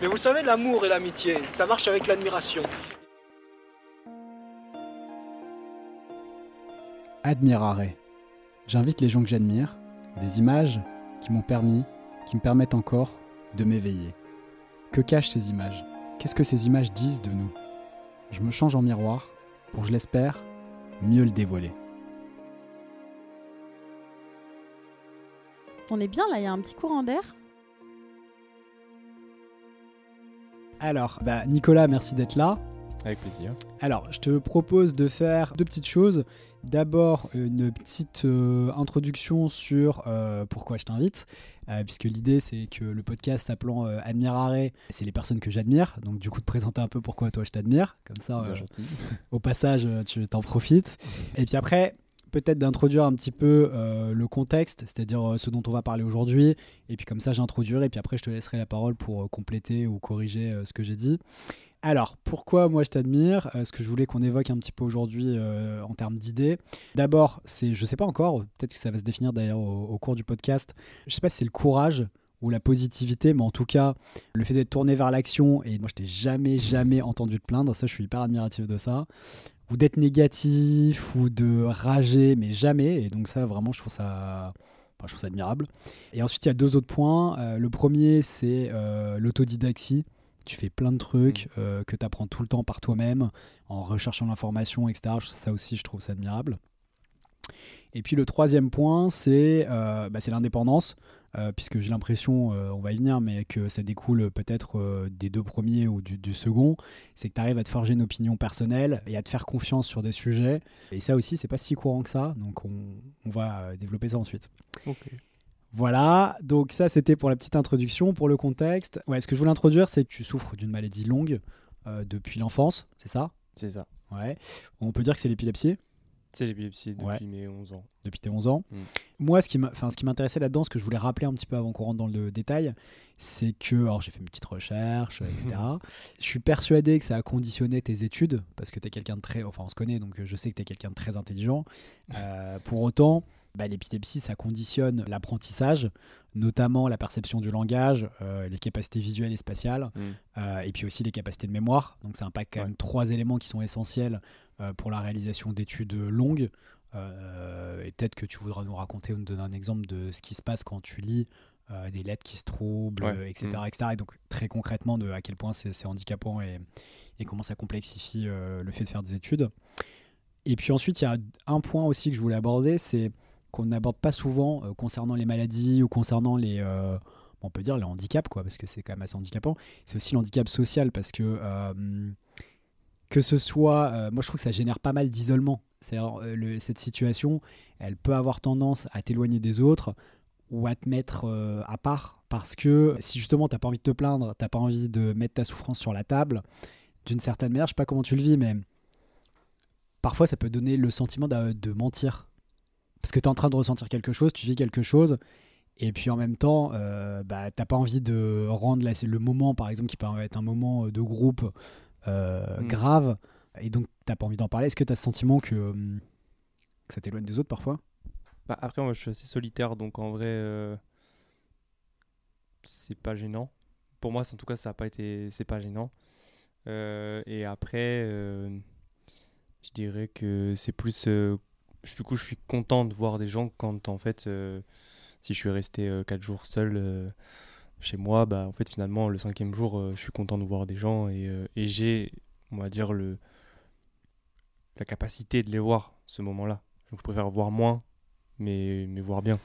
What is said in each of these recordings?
Mais vous savez, l'amour et l'amitié, ça marche avec l'admiration. Admirare. J'invite les gens que j'admire, des images qui m'ont permis, qui me permettent encore de m'éveiller. Que cachent ces images? Qu'est-ce que ces images disent de nous? Je me change en miroir pour, je l'espère, mieux le dévoiler. On est bien là, il y a un petit courant d'air? Alors, bah, Nicolas, merci d'être là. Avec plaisir. Alors, je te propose de faire deux petites choses. D'abord, une petite euh, introduction sur euh, pourquoi je t'invite, euh, puisque l'idée c'est que le podcast s'appelant Admirare, c'est les personnes que j'admire. Donc, du coup, de présenter un peu pourquoi toi je t'admire. Comme ça, au passage, tu t'en profites. Et puis après, peut-être d'introduire un petit peu le contexte, c'est-à-dire ce dont on va parler aujourd'hui. Et puis comme ça, j'introduirai, et puis après, je te laisserai la parole pour compléter ou corriger ce que j'ai dit. Alors, pourquoi moi je t'admire euh, Ce que je voulais qu'on évoque un petit peu aujourd'hui euh, en termes d'idées. D'abord, c'est, je sais pas encore, peut-être que ça va se définir d'ailleurs au, cours du podcast. Je sais pas si c'est le courage ou la positivité, mais en tout cas, le fait d'être tourné vers l'action. Et moi, je t'ai jamais, jamais entendu te plaindre. Ça, je suis hyper admiratif de ça. Ou d'être négatif ou de rager, mais jamais. Et donc, ça, vraiment, je trouve ça. je trouve ça admirable. Et ensuite, il y a deux autres points. Euh, le premier, c'est l'autodidaxie tu fais plein de trucs mm. euh, que tu apprends tout le temps par toi-même en recherchant l'information, etc. Ça aussi, je trouve ça admirable. Et puis le troisième point, c'est euh, bah, l'indépendance, euh, puisque j'ai l'impression, on va y venir, mais que ça découle peut-être des deux premiers ou du, second, c'est que tu arrives à te forger une opinion personnelle et à te faire confiance sur des sujets. Et ça aussi, c'est pas si courant que ça, donc on, on va développer ça ensuite. Voilà, donc ça c'était pour la petite introduction, pour le contexte. Ouais, ce que je voulais introduire, c'est que tu souffres d'une maladie longue euh, depuis l'enfance, c'est ça? C'est ça. Ouais. On peut dire que c'est l'épilepsie? C'est l'épilepsie depuis mes 11 ans. Depuis tes 11 ans. Mm. Moi, ce qui m'intéressait là-dedans, ce que je voulais rappeler un petit peu avant qu'on rentre dans le détail, c'est que, alors j'ai fait une petite recherche, etc. je suis persuadé que ça a conditionné tes études, parce que tu es quelqu'un de très. Enfin, on se connaît, donc je sais que tu es quelqu'un de très intelligent. Euh, pour autant bah, l'épilepsie, ça conditionne l'apprentissage, notamment la perception du langage, euh, les capacités visuelles et spatiales, mm. euh, et puis aussi les capacités de mémoire. Donc ça impacte quand même trois éléments qui sont essentiels euh, pour la réalisation d'études longues. et peut-être que tu voudras nous raconter ou nous donner un exemple de ce qui se passe quand tu lis des lettres qui se troublent, etc., mm. etc. Et donc très concrètement de à quel point c'est handicapant et, et, comment ça complexifie le fait de faire des études. Et puis ensuite, il y a un point aussi que je voulais aborder, c'est qu'on n'aborde pas souvent euh, concernant les maladies ou concernant les, euh, on peut dire les handicaps, quoi, parce que c'est quand même assez handicapant. C'est aussi l'handicap social, parce que euh, que ce soit, moi je trouve que ça génère pas mal d'isolement. C'est-à-dire cette situation, elle peut avoir tendance à t'éloigner des autres ou à te mettre à part, parce que si justement t'as pas envie de te plaindre, t'as pas envie de mettre ta souffrance sur la table, d'une certaine manière, je sais pas comment tu le vis, mais parfois ça peut donner le sentiment de mentir parce que tu es en train de ressentir quelque chose, tu vis quelque chose, et puis en même temps, euh, bah, tu n'as pas envie de rendre le moment, par exemple, qui peut être un moment euh, de groupe euh, mm. grave, et donc tu n'as pas envie d'en parler. Est-ce que tu as ce sentiment que, que ça t'éloigne des autres parfois? Bah, Après, moi, je suis assez solitaire, donc en vrai, c'est pas gênant. Pour moi, en tout cas, ça n'a pas été, c'est pas gênant. et après, je dirais que c'est plus du coup, je suis content de voir des gens quand, en fait, euh, si je suis resté 4 euh, jours seul euh, chez moi, bah, en fait, finalement, le cinquième jour, je suis content de voir des gens et, et j'ai, on va dire, le, la capacité de les voir ce moment-là. Donc, je préfère voir moins, mais, mais voir bien.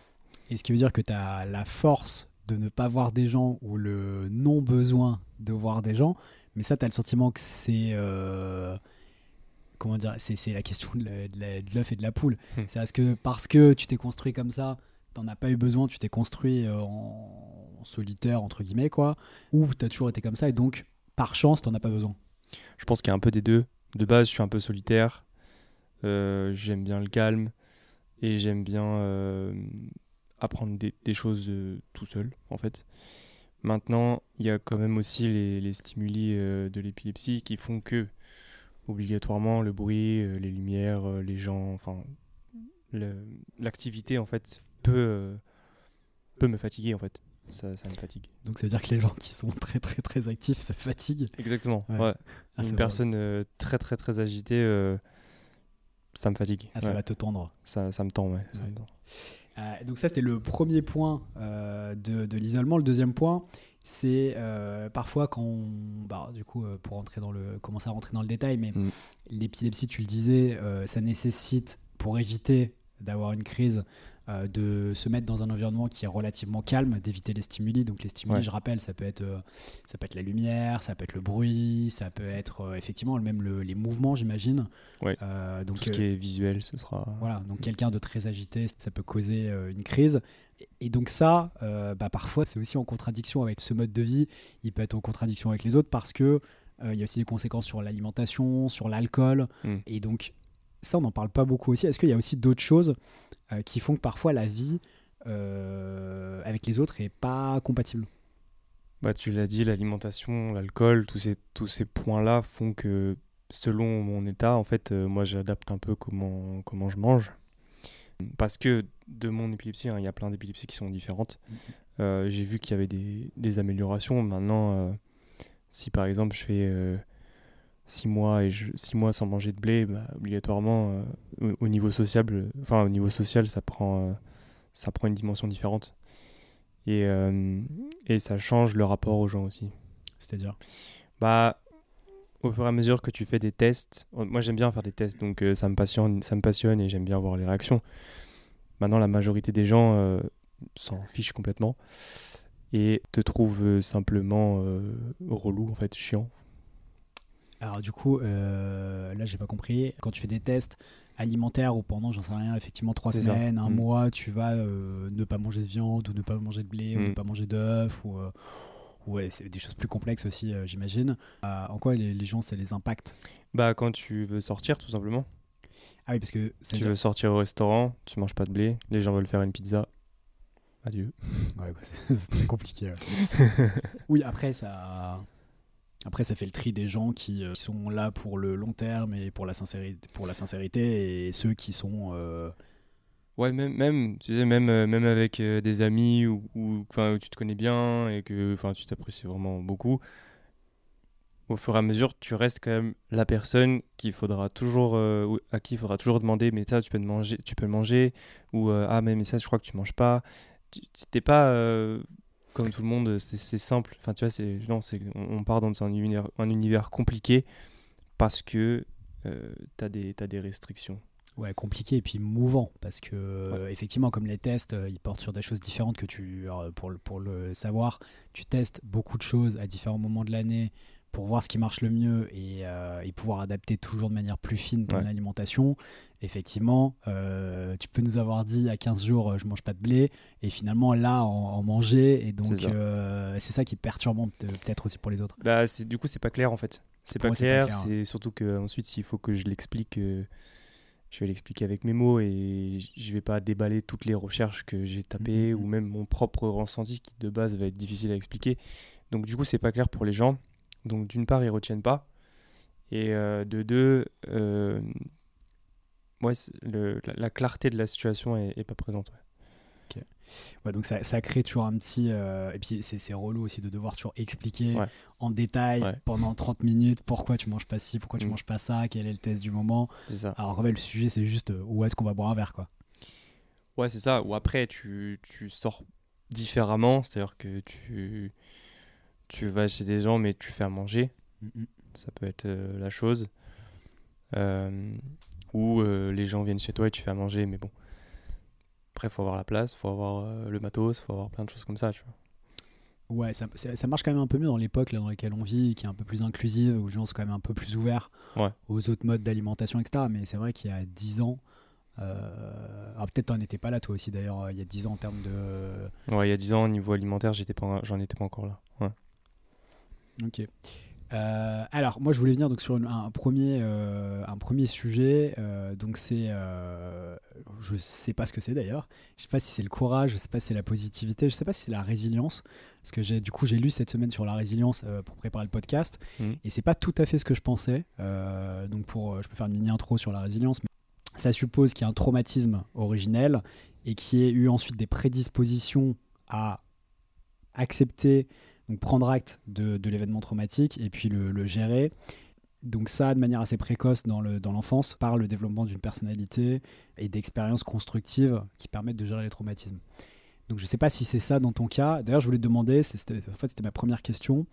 Et ce qui veut dire que tu as la force de ne pas voir des gens ou le non-besoin de voir des gens, mais ça, tu as le sentiment que c'est comment dire, c'est la question de l'œuf et de la poule. Hmm. C'est parce que parce que tu t'es construit comme ça, t'en as pas eu besoin, tu t'es construit euh, en, solitaire entre guillemets quoi, ou t'as toujours été comme ça et donc par chance t'en as pas besoin. Je pense qu'il y a un peu des deux. De base, je suis un peu solitaire. Euh, j'aime bien le calme et j'aime bien euh, apprendre des, choses tout seul en fait. Maintenant, il y a quand même aussi les, les stimuli de l'épilepsie qui font que obligatoirement le bruit, euh, les lumières, euh, les gens, enfin l'activité en fait peut, euh, peut me fatiguer en fait. ça, ça me fatigue. Donc ça veut dire que les gens qui sont très très très actifs se fatiguent. Exactement. Ouais. Ouais. Ah, Une personne très très très agitée, ça me fatigue. Ah, ça Ouais. va te tendre. ça, ça me tend, ouais. ça Ouais. me tend. Donc ça, c'était le premier point de, de l'isolement. Le deuxième point, c'est euh, parfois quand on, bah, du coup, euh, pour entrer dans le, commencer à rentrer dans le détail, mais Mm. l'épilepsie, tu le disais, euh, ça nécessite, pour éviter d'avoir une crise, de se mettre dans un environnement qui est relativement calme, d'éviter les stimuli. Donc les stimuli, Ouais. je rappelle, ça peut être, ça peut être la lumière, ça peut être le bruit, ça peut être effectivement même le- les mouvements, j'imagine. Ouais. Donc Tout ce qui est visuel, ce sera. voilà, donc quelqu'un de très agité, ça peut causer une crise. Et- donc ça, euh, bah, parfois, c'est aussi en contradiction avec ce mode de vie. Il peut être en contradiction avec les autres parce que euh, il y a aussi des conséquences sur l'alimentation, sur l'alcool. Mm. Et donc ça, on n'en parle pas beaucoup aussi. Est-ce qu'il y a aussi d'autres choses euh, qui font que parfois la vie avec les autres est pas compatible? Bah, tu l'as dit, l'alimentation, l'alcool, tous ces, tous ces points-là font que selon mon état, en fait, moi j'adapte un peu comment, comment je mange. Parce que de mon épilepsie, hein, il y a plein d'épilepsies qui sont différentes. Euh, J'ai vu qu'il y avait des, des améliorations. Maintenant, euh, si par exemple je fais 6 mois, et je, six mois sans manger de blé, bah, obligatoirement, euh, au, au niveau social, enfin au niveau social, ça prend, euh, ça prend une dimension différente. Et, euh, et ça change le rapport aux gens aussi. C'est-à-dire? Bah, au fur et à mesure que tu fais des tests, moi j'aime bien faire des tests, donc euh, ça, me passionne, ça me passionne et j'aime bien voir les réactions. Maintenant, la majorité des gens euh, s'en fichent complètement et te trouvent euh, simplement euh, relou, en fait, chiant. Alors du coup, euh, là j'ai pas compris. Quand tu fais des tests alimentaires ou pendant, j'en sais rien, effectivement trois ça. semaines, un Mm. mois, tu vas euh, ne pas manger de viande ou ne pas manger de blé ou Mm. ne pas manger d'œufs ou euh, ouais, c'est des choses plus complexes aussi, euh, j'imagine. Euh, en quoi les, les gens ça les impacte? Bah, quand tu veux sortir, tout simplement. Ah oui, parce que ça Tu veux sortir au restaurant, tu manges pas de blé, les gens veulent faire une pizza. Adieu. ouais, bah, c'est très compliqué. ouais. oui, après ça. Après, ça fait le tri des gens qui, euh, qui sont là pour le long terme et pour la sincérité, pour la sincérité et ceux qui sont Ouais, même, même, tu sais, même, euh, même avec euh, des amis ou, enfin, où tu te connais bien et que tu t'apprécies vraiment beaucoup, au fur et à mesure, tu restes quand même la personne qu'il faudra toujours, euh, à qui il faudra toujours demander, mais ça, tu peux, manger, tu peux manger, ou ah, mais, mais ça, je crois que tu manges pas. Tu t'es pas comme tout le monde, c'est simple. Enfin, tu vois, non, on, part dans un univers, un univers compliqué parce que tu as, des restrictions. Ouais, compliqué et puis mouvant parce que effectivement comme les tests euh, ils portent sur des choses différentes que tu pour le, pour le savoir tu testes beaucoup de choses à différents moments de l'année pour voir ce qui marche le mieux et, euh, et pouvoir adapter toujours de manière plus fine ton Ouais. alimentation effectivement euh, tu peux nous avoir dit à 15 jours je mange pas de blé et finalement là en, en manger et donc C'est ça. euh, qui est perturbant peut- peut-être aussi pour les autres Bah, c'est du coup, c'est pas clair en fait. C'est pas, clair. C'est surtout que ensuite, s'il faut que je l'explique, je vais l'expliquer avec mes mots et je vais pas déballer toutes les recherches que j'ai tapées Mhm. ou même mon propre ressenti qui de base va être difficile à expliquer. Donc du coup, c'est pas clair pour les gens. Donc d'une part, ils retiennent pas et euh, de deux, euh, ouais, le- la, la clarté de la situation est, est pas présente. ouais. Ouais, donc ça, ça crée toujours un petit. euh, et puis c'est c'est relou aussi de devoir toujours expliquer Ouais. en détail Ouais. pendant 30 minutes pourquoi tu manges pas ci, pourquoi tu Mm. manges pas ça, quel est le test du moment. Ça. Alors en fait, le sujet c'est juste euh, où est-ce qu'on va boire un verre quoi. Ouais, c'est ça. Ou après, tu, tu sors différemment, c'est-à-dire que tu, tu vas chez des gens, mais tu fais à manger. Ça peut être euh, la chose. Euh, ou les gens viennent chez toi et tu fais à manger, mais bon. Après, il faut avoir la place, il faut avoir euh, le matos, il faut avoir plein de choses comme ça, tu vois. Ouais, ça, ça- marche quand même un peu mieux dans l'époque dans laquelle on vit, qui est un peu plus inclusive, où les gens sont quand même un peu plus ouverts Ouais. aux autres modes d'alimentation, etc. Mais c'est vrai qu'il y a 10 ans. euh, alors peut-être t'en étais pas là toi aussi d'ailleurs euh, il y a 10 ans en termes de Ouais, il y a 10 ans, au niveau alimentaire, j'étais pas, j'en étais pas encore là. Ouais. Ok. Euh, alors, moi, je voulais venir donc sur une- un, premier, euh, un premier sujet. euh, donc, c'est. euh, je sais pas ce que c'est d'ailleurs. Je sais pas si c'est le courage, je sais pas si c'est la positivité, je sais pas si c'est la résilience. Parce que j'ai, du coup, j'ai lu cette semaine sur la résilience pour préparer le podcast. Mhm. Et c'est pas tout à fait ce que je pensais. Donc, pour, je peux faire une mini intro sur la résilience. Mais ça suppose qu'il y a un traumatisme originel et qu'il y ait eu ensuite des prédispositions à accepter, donc prendre acte de, de l'événement traumatique et puis le, le gérer. Donc ça, de manière assez précoce dans le- dans l'enfance, par le développement d'une personnalité et d'expériences constructives qui permettent de gérer les traumatismes. Donc je ne sais pas si c'est ça dans ton cas. D'ailleurs, je voulais te demander, en fait c'était ma première question,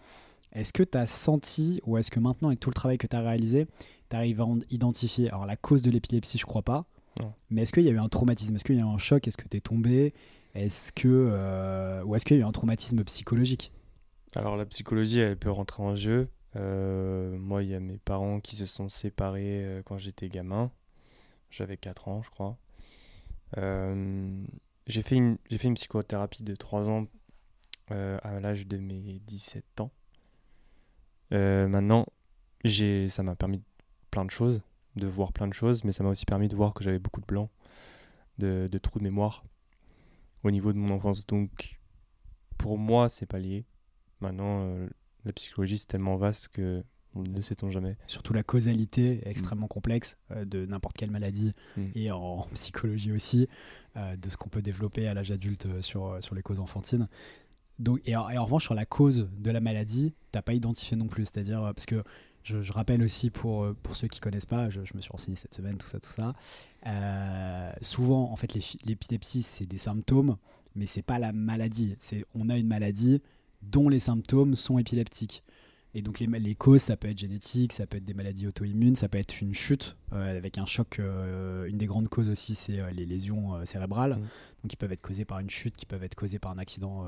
est-ce que tu as senti, ou est-ce que maintenant, avec tout le travail que tu as réalisé, tu arrives à en- identifier, alors la cause de l'épilepsie, je crois pas, Non. mais est-ce qu'il y a eu un traumatisme? Est-ce qu'il y a eu un choc? Est-ce que tu es tombé? Est-ce que, euh, Ou est-ce qu'il y a eu un traumatisme psychologique? Alors la psychologie, elle peut rentrer en jeu. Euh, moi, il y a mes parents qui se sont séparés euh, quand j'étais gamin. J'avais 4 ans, je crois. Euh, j'ai fait, une- psychothérapie de 3 ans à l'âge de mes 17 ans. Maintenant, ça m'a permis plein de choses, de voir plein de choses, mais ça m'a aussi permis de voir que j'avais beaucoup de blancs, de, de trous de mémoire au niveau de mon enfance. Donc, pour moi, c'est pas lié. Maintenant, euh, la psychologie, c'est tellement vaste que ne sait-on jamais. Surtout la causalité est extrêmement complexe euh, de n'importe quelle maladie Mm. et en psychologie aussi, euh, de ce qu'on peut développer à l'âge adulte sur, sur les causes enfantines. Donc, et, en, et en revanche, sur la cause de la maladie, t'as pas identifié non plus. C'est-à-dire, parce que je, je rappelle aussi pour, pour ceux qui connaissent pas, je, je me suis renseigné cette semaine, tout ça, tout ça. euh, souvent, en fait, l'épilepsie, c'est des symptômes, mais c'est pas la maladie. C'est on a une maladie dont les symptômes sont épileptiques. Et donc les, les causes, ça peut être génétique, ça peut être des maladies auto-immunes, ça peut être une chute euh, avec un choc. euh, une des grandes causes aussi, c'est euh, les lésions cérébrales, Mm. donc qui peuvent être causées par une chute, qui peuvent être causées par un accident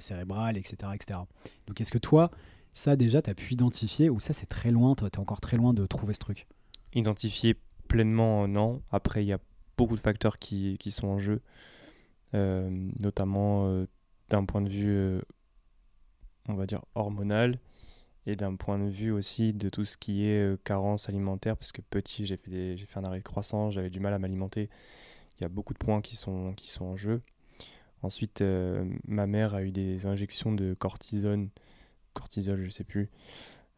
cérébral, etc., etc. Donc est-ce que toi, ça déjà, tu as pu identifier, ou ça c'est très loin, tu es encore très loin de trouver ce truc? Identifier pleinement, non. Après, il y a beaucoup de facteurs qui, qui sont en jeu, notamment d'un point de vue, on va dire, hormonal, et d'un point de vue aussi de tout ce qui est euh, carence alimentaire, parce que petit, j'ai fait, fait un arrêt de croissance, j'avais du mal à m'alimenter. Il y a beaucoup de points qui sont, qui sont en jeu. Ensuite, euh, ma mère a eu des injections de cortisone, cortisol, je sais plus,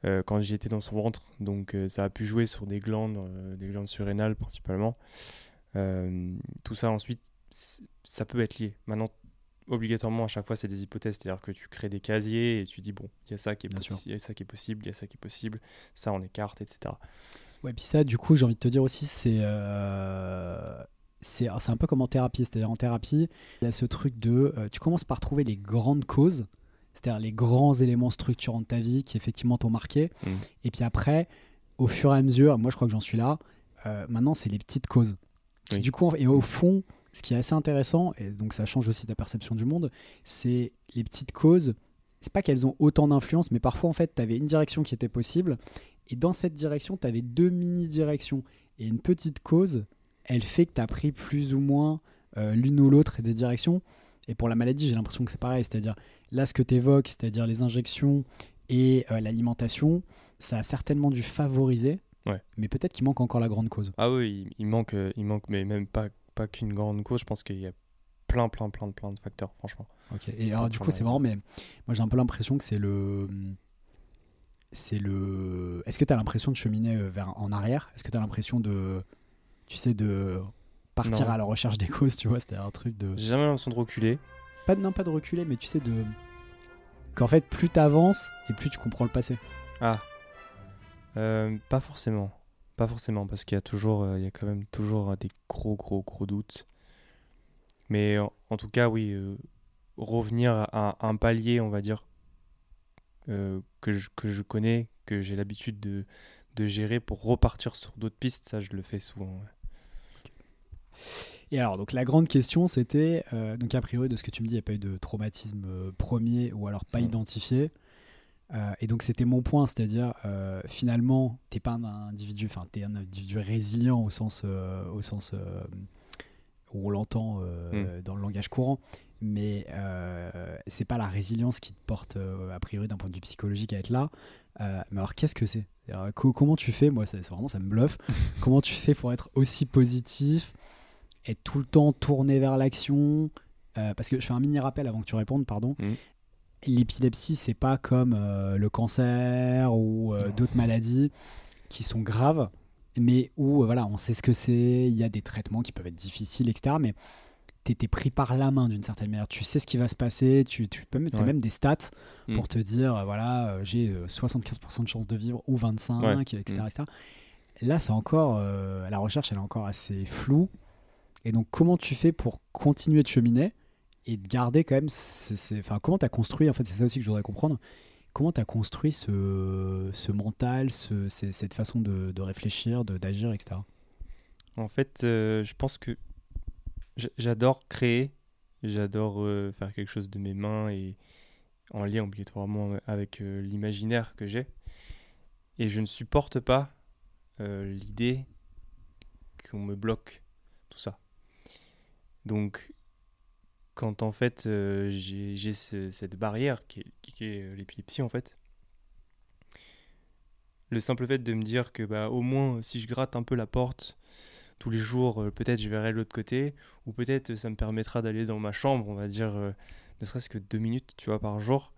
euh, quand j'étais dans son ventre. Donc euh, ça a pu jouer sur des glandes, des glandes surrénales principalement. Tout ça ensuite, ça peut être lié. Maintenant, obligatoirement à chaque fois c'est des hypothèses, c'est-à-dire que tu crées des casiers et tu dis bon, il y a ça qui est il y a ça qui est possible, il y a ça qui est possible, ça on écarte, etc. Ouais, puis ça, du coup, j'ai envie de te dire aussi, c'est euh, c'est c'est un peu comme en thérapie. C'est-à-dire en thérapie, il y a ce truc de, euh, tu commences par trouver les grandes causes, c'est-à-dire les grands éléments structurants de ta vie qui effectivement t'ont marqué. Mm. Et puis après, au fur et à mesure, moi je crois que j'en suis là. euh, maintenant, c'est les petites causes. Qui, Oui. Du coup, et au fond, ce qui est assez intéressant, et donc ça change aussi ta perception du monde, c'est les petites causes. C'est pas qu'elles ont autant d'influence, mais parfois en fait, tu avais une direction qui était possible, et dans cette direction, tu avais deux mini-directions. Et une petite cause, elle fait que tu as pris plus ou moins euh, l'une ou l'autre des directions. Et pour la maladie, j'ai l'impression que c'est pareil. C'est-à-dire, là, ce que tu évoques, c'est-à-dire les injections et euh, l'alimentation, ça a certainement dû favoriser. Ouais. Mais peut-être qu'il manque encore la grande cause. Ah oui, il, manque, euh, il manque, mais même pas, pas qu'une grande cause, je pense qu'il y a plein, plein, plein, plein de facteurs, franchement. Ok. Et alors, du coup, c'est marrant, mais moi, j'ai un peu l'impression que c'est le. C'est le. Est-ce que tu as l'impression de cheminer euh, vers en arrière? Est-ce que tu as l'impression de. Tu sais, de partir Non. à la recherche des causes, tu vois? C'était un truc de. J'ai jamais l'impression de reculer. Pas de, non, pas de reculer, mais tu sais, de. Qu'en fait, plus tu avances et plus tu comprends le passé. Ah, Euh, pas forcément. Pas forcément, parce qu'il y a toujours, euh, il y a quand même toujours euh, des gros, gros, gros doutes. Mais en, en tout cas, oui, euh, revenir à, à un palier, on va dire, euh, que, je, que je connais, que j'ai l'habitude de, de gérer pour repartir sur d'autres pistes, ça, je le fais souvent. ouais. Et alors, donc la grande question, c'était, donc a priori, de ce que tu me dis, il n'y a pas eu de traumatisme premier ou alors pas Non. identifié. Euh, et donc c'était mon point, c'est-à-dire euh, finalement, t'es pas un individu, enfin t'es un individu résilient au sens, euh, au sens où on l'entend euh, dans le langage courant, mais c'est pas la résilience qui te porte a priori d'un point de vue psychologique à être là. Mais alors qu'est-ce que c'est? Co- Comment tu fais? Moi, ça- c'est vraiment ça me bluffe. comment tu fais pour être aussi positif, être tout le temps tourné vers l'action? Parce que je fais un mini rappel avant que tu répondes, pardon. Mhm. L'épilepsie, c'est pas comme euh, le cancer ou euh, d'autres maladies qui sont graves, mais où euh, voilà, on sait ce que c'est, il y a des traitements qui peuvent être difficiles, etc. Mais t'es pris par la main d'une certaine manière. Tu sais ce qui va se passer, tu, tu peux as Ouais. même des stats Mm. pour te dire, voilà, j'ai euh, 75% de chances de vivre ou 25, Ouais. etc., Mm. etc. Là, c'est encore, la recherche, elle est encore assez floue. Et donc, comment tu fais pour continuer de cheminer et de garder quand même, enfin, comment tu as construit, en fait, c'est ça aussi que je voudrais comprendre, comment tu as construit ce, ce mental, cette façon de, de réfléchir, d'agir, etc. En fait, euh, je pense que j'a- j'adore créer, j'adore euh, faire quelque chose de mes mains et en lien obligatoirement avec euh, l'imaginaire que j'ai. Et je ne supporte pas l'idée qu'on me bloque tout ça. Donc, quand en fait euh, j'ai j'ai ce- cette barrière qui est, euh, l'épilepsie en fait, le simple fait de me dire que bah au moins si je gratte un peu la porte tous les jours, euh, peut-être je verrai l'autre côté, ou peut-être ça me permettra d'aller dans ma chambre, on va dire, ne serait-ce que deux minutes, tu vois, par jour.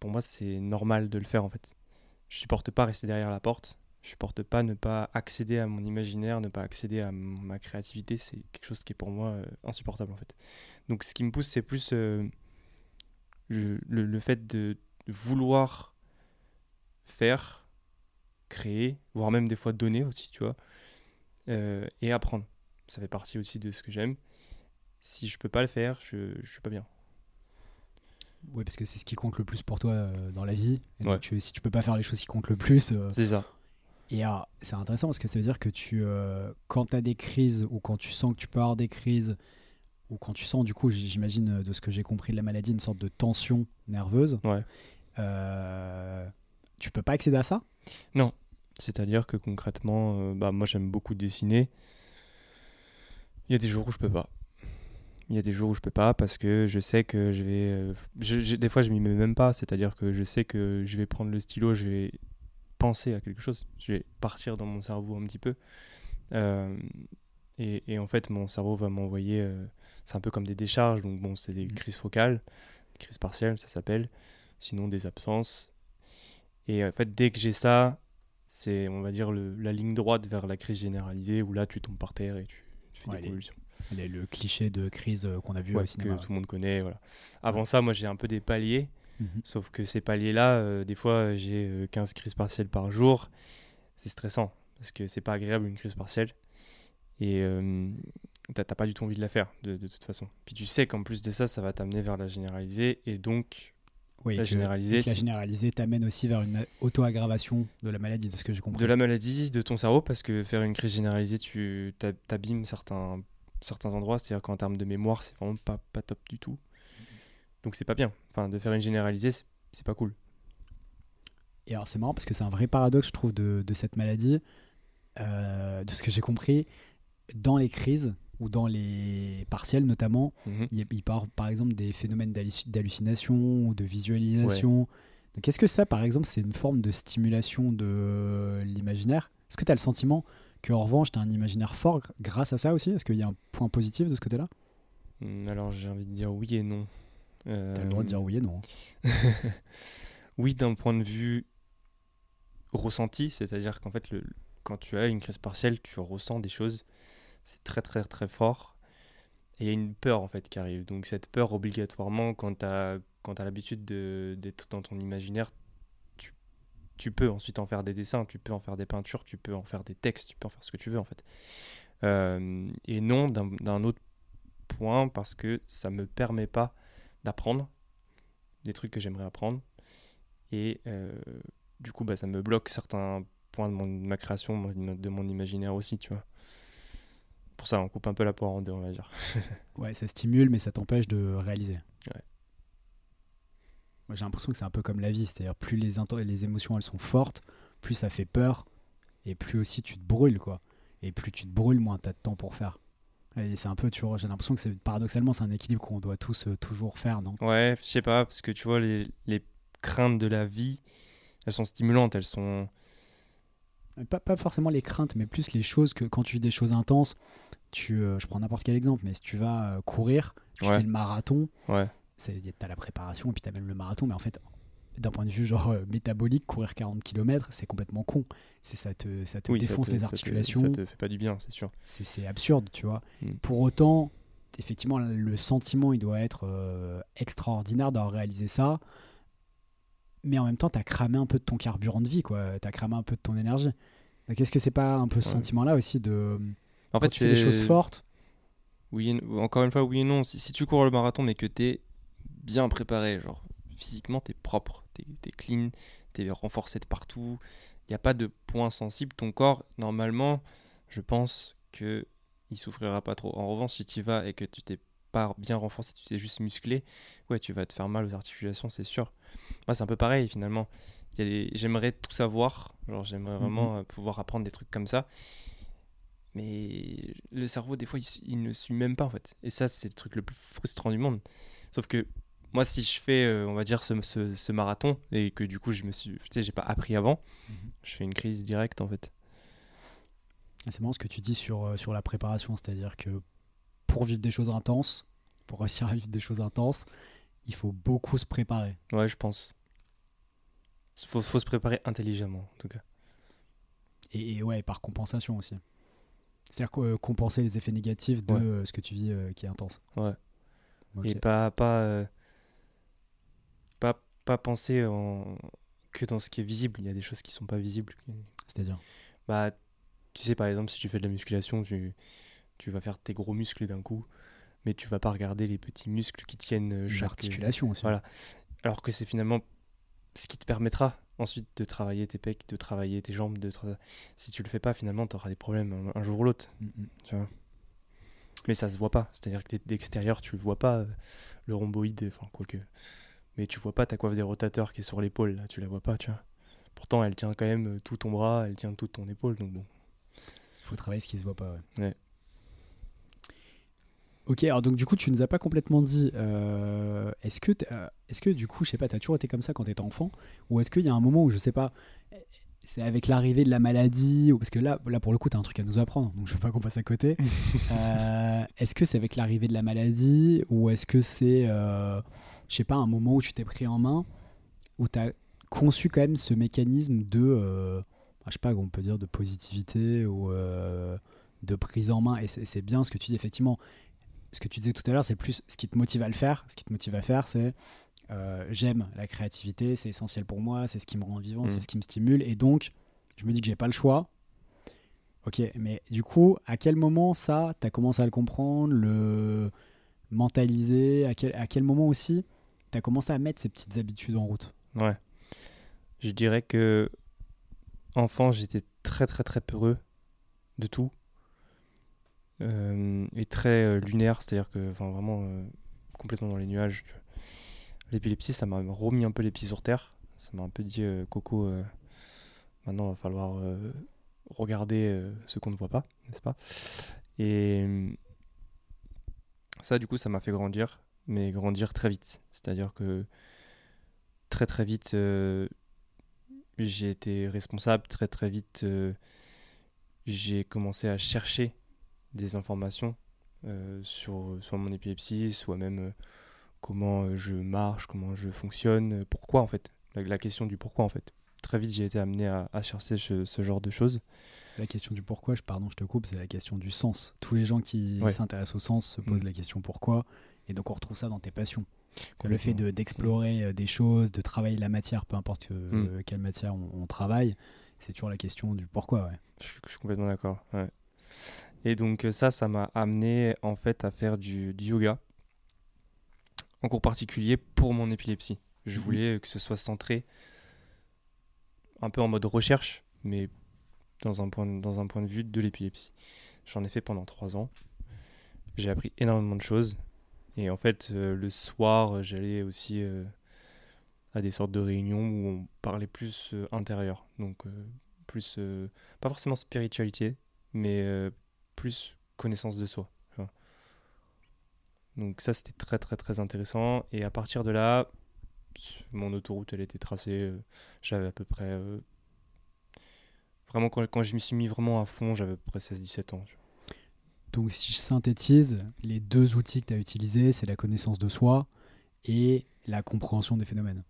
Pour moi, c'est normal de le faire en fait. Je supporte pas rester derrière la porte. Je supporte pas ne pas accéder à mon imaginaire, ne pas accéder à ma créativité. C'est quelque chose qui est pour moi euh, insupportable en fait. Donc, ce qui me pousse, c'est plus euh, je- le, le fait de vouloir faire, créer, voire même des fois donner aussi, tu vois euh, et apprendre. Ça fait partie aussi de ce que j'aime. Si je peux pas le faire, je, je suis pas bien. Oui, parce que c'est ce qui compte le plus pour toi dans la vie. Et donc, tu- si tu peux pas faire les choses qui comptent le plus, C'est ça. Et alors, c'est intéressant parce que ça veut dire que tu, euh, quand tu as des crises ou quand tu sens que tu peux avoir des crises ou quand tu sens, du coup, j'imagine euh, de ce que j'ai compris de la maladie, une sorte de tension nerveuse, Ouais. euh, tu peux pas accéder à ça? C'est-à-dire que concrètement, euh, bah, moi j'aime beaucoup dessiner. Il y a des jours où je peux pas. Il y a des jours où je peux pas parce que je sais que je vais. je- je- des fois, je m'y mets même pas. C'est-à-dire que je sais que je vais prendre le stylo, je vais penser à quelque chose. Je vais partir dans mon cerveau un petit peu. Euh, et, et en fait, mon cerveau va m'envoyer. euh, c'est un peu comme des décharges. Donc, bon, c'est des Mhm. crises focales, des crises partielles, ça s'appelle. Sinon, des absences. Et en fait, dès que j'ai ça, c'est, on va dire, le- la ligne droite vers la crise généralisée où là, tu tombes par terre et tu, tu fais Ouais, des les- convulsions. Le cliché de crise euh, qu'on a vu Ouais, au que tout le monde connaît. Voilà. Avant ça, moi, j'ai un peu des paliers. Mhm. Sauf que ces paliers-là, euh, des fois, j'ai euh, 15 crises partielles par jour. C'est stressant parce que c'est pas agréable une crise partielle. Et euh, t'as pas du tout envie de la faire de, de toute façon. Puis tu sais qu'en plus de ça, ça va t'amener vers la généralisée. Et donc, Oui, la généralisée, la généralisée t'amène aussi vers une auto-aggravation de la maladie, de ce que j'ai compris. de la maladie, de ton cerveau, parce que faire une crise généralisée, tu t'ab- t'abîmes certains, certains endroits. C'est-à-dire qu'en termes de mémoire, c'est vraiment pas, pas top du tout. Donc c'est pas bien. Enfin, de faire une généralisée, c'est- pas cool. Et alors c'est marrant parce que c'est un vrai paradoxe, je trouve, de, de cette maladie. Euh, de ce que j'ai compris, dans les crises ou dans les partiels notamment, Mhm. il, il part par exemple des phénomènes d'halluci- d'hallucination ou de visualisation. Donc est-ce que ça, par exemple, c'est une forme de stimulation de l'imaginaire? Est-ce que tu as le sentiment que en revanche, tu as un imaginaire fort gr- grâce à ça aussi? Est-ce qu'il y a un point positif de ce côté-là? Hum, Alors j'ai envie de dire oui et non. Euh, Tu as le droit de dire oui et non. oui, d'un point de vue ressenti, c'est-à-dire qu'en fait, le, quand tu as une crise partielle, tu ressens des choses, c'est très très très fort, et il y a une peur en fait qui arrive. Donc cette peur, obligatoirement, quand tu as, quand as l'habitude de- d'être dans ton imaginaire, tu, tu peux ensuite en faire des dessins, tu peux en faire des peintures, tu peux en faire des textes, tu peux en faire ce que tu veux en fait. Euh, et non d'un d'un autre point, parce que ça me permet pas d'apprendre des trucs que j'aimerais apprendre. Et euh, du coup, bah, ça me bloque certains points de, mon, de ma création, de mon imaginaire aussi, tu vois. Pour ça, on coupe un peu la poire en deux, on va dire. Ouais, ça stimule, mais ça t'empêche de réaliser. Ouais. Moi, j'ai l'impression que c'est un peu comme la vie, c'est-à-dire plus les, les émotions elles sont fortes, plus ça fait peur, et plus aussi tu te brûles, quoi. Et plus tu te brûles, moins tu as de temps pour faire. Et c'est un peu, tu vois, j'ai l'impression que c'est paradoxalement, c'est un équilibre qu'on doit tous euh, toujours faire, non? Ouais, je sais pas, parce que tu vois, les, les craintes de la vie, elles sont stimulantes, elles sont... pas, pas forcément les craintes, mais plus les choses que quand tu vis des choses intenses, tu, euh, je prends n'importe quel exemple, mais si tu vas euh, courir, tu Ouais. fais le marathon, Ouais, t'as la préparation et puis t'as même le marathon, mais en fait, d'un point de vue genre euh, métabolique, courir 40 km, c'est complètement con. C'est ça te, ça te oui, ça défonce te- les ça te- articulations, Ça te, fait pas du bien, c'est sûr. c'est c'est absurde, tu vois. Mm. Pour autant, effectivement, le sentiment, il doit être euh, extraordinaire d'avoir réalisé ça. Mais en même temps, tu as cramé un peu de ton carburant de vie, quoi. Tu as cramé un peu de ton énergie. Donc, Est-ce que c'est pas un peu ce Ouais. sentiment-là aussi de. En fait, tu fais des c'est- choses fortes? Oui, et encore une fois, oui et non. Si, si tu cours le marathon, mais que t'es bien préparé, genre physiquement, t'es propre, t'es es clean, t'es renforcé de partout, il n'y a pas de point sensible. Ton corps, normalement, je pense que il souffrira pas trop. En revanche, si tu vas et que tu t'es pas bien renforcé, tu t'es juste musclé, ouais, tu vas te faire mal aux articulations, c'est sûr. Moi, c'est un peu pareil finalement. Des- J'aimerais tout savoir, genre j'aimerais vraiment euh, pouvoir apprendre des trucs comme ça. Mais le cerveau, des fois, il, il ne suit même pas en fait. Et ça, c'est le truc le plus frustrant du monde. Sauf que moi, si je fais, euh, on va dire, ce, ce- ce marathon et que du coup, je me suis, tu sais, j'ai pas appris avant, Mhm. je fais une crise directe en fait. Ah, C'est marrant ce que tu dis sur, euh, sur la préparation, c'est-à-dire que pour vivre des choses intenses, pour réussir à vivre des choses intenses, il faut beaucoup se préparer. Ouais, je pense. Faut, faut se préparer intelligemment, en tout cas. Et, et ouais, par compensation aussi. C'est-à-dire euh, compenser les effets négatifs de Ouais. euh, ce que tu vis euh, qui est intense. Ouais. Et pas, pas, pas, pas penser en... que dans ce qui est visible. Il y a des choses qui sont pas visibles. C'est-à-dire? Bah, tu sais, par exemple, si tu fais de la musculation, tu, tu vas faire tes gros muscles d'un coup, mais tu vas pas regarder les petits muscles qui tiennent euh, chaque. l'articulation aussi. Voilà. Alors que c'est finalement ce qui te permettra ensuite de travailler tes pecs, de travailler tes jambes. De tra- Si tu le fais pas, finalement, tu auras des problèmes un, jour ou l'autre. Mm, mm. Tu vois? Mais ça se voit pas. C'est-à-dire que d'extérieur, tu le vois pas, euh, le rhomboïde, enfin, quoique. Mais tu vois pas ta coiffe des rotateurs qui est sur l'épaule, là, tu la vois pas, tu vois. Pourtant, elle tient quand même euh, tout ton bras, elle tient toute ton épaule, donc bon. faut travailler ce qui se voit pas. Ouais. Ouais. Ok, alors donc du coup, tu nous as pas complètement dit. euh, est-ce que, euh, est-ce que du coup, je sais pas, t'as toujours été comme ça quand t'étais enfant, ou est-ce qu'il y a un moment où je sais pas, c'est avec l'arrivée de la maladie, ou parce que là, là pour le coup, t'as un truc à nous apprendre, donc je veux pas qu'on passe à côté. Euh, est-ce que c'est avec l'arrivée de la maladie, ou est-ce que c'est, euh, je sais pas, un moment où tu t'es pris en main, où t'as conçu quand même ce mécanisme de, euh, je sais pas, on peut dire de positivité ou euh, de prise en main. Et c'est bien ce que tu dis, effectivement. Ce que tu disais tout à l'heure, c'est plus ce qui te motive à le faire. Ce qui te motive à faire, c'est euh, j'aime la créativité, c'est essentiel pour moi, c'est ce qui me rend vivant, c'est ce qui me stimule. Et donc, je me dis que j'ai pas le choix. Ok, mais du coup, à quel moment ça, tu as commencé à le comprendre, le mentaliser? À quel, à quel moment aussi, tu as commencé à mettre ces petites habitudes en route Ouais. Je dirais que enfant, j'étais très très très peureux de tout. Euh, et très euh, lunaire, c'est-à-dire que vraiment euh, complètement dans les nuages. L'épilepsie, ça m'a remis un peu les pieds sur terre. Ça m'a un peu dit Coco, maintenant il va falloir regarder ce qu'on ne voit pas, n'est-ce pas? Et ça, du coup, ça m'a fait grandir, mais grandir très vite. C'est-à-dire que très très vite, euh, j'ai été responsable. Très très vite, euh, j'ai commencé à chercher des informations euh, sur soit mon épilepsie, soit même euh, comment je marche, comment je fonctionne, pourquoi en fait. La, la question du pourquoi en fait. Très vite, j'ai été amené à, à chercher ce, ce genre de choses. La question du pourquoi, je, pardon, je te coupe, c'est la question du sens. Tous les gens qui Ouais. s'intéressent au sens se posent Mm. la question pourquoi. Et donc on retrouve ça dans tes passions. Le fait de- d'explorer euh, des choses, de travailler la matière, peu importe euh, Mm. quelle matière on, on travaille, c'est toujours la question du pourquoi. Ouais. Je suis, je suis complètement d'accord. ouais. Et donc euh, ça, ça m'a amené en fait à faire du, du yoga, en cours particulier pour mon épilepsie. Je Mhm. voulais que ce soit centré un peu en mode recherche, mais dans un point, dans un point de vue de l'épilepsie. J'en ai fait pendant trois ans. J'ai appris énormément de choses. Et en fait, euh, le soir, j'allais aussi euh, à des sortes de réunions où on parlait plus euh, intérieur. Donc, plus, pas forcément spiritualité, mais plus connaissance de soi. Donc ça, c'était très très très intéressant. Et à partir de là, mon autoroute, elle était tracée. J'avais à peu près... Vraiment, quand, je m'y suis mis vraiment à fond, j'avais à peu près 16-17 ans. Donc si je synthétise, les deux outils que tu as utilisés, c'est la connaissance de soi et la compréhension des phénomènes.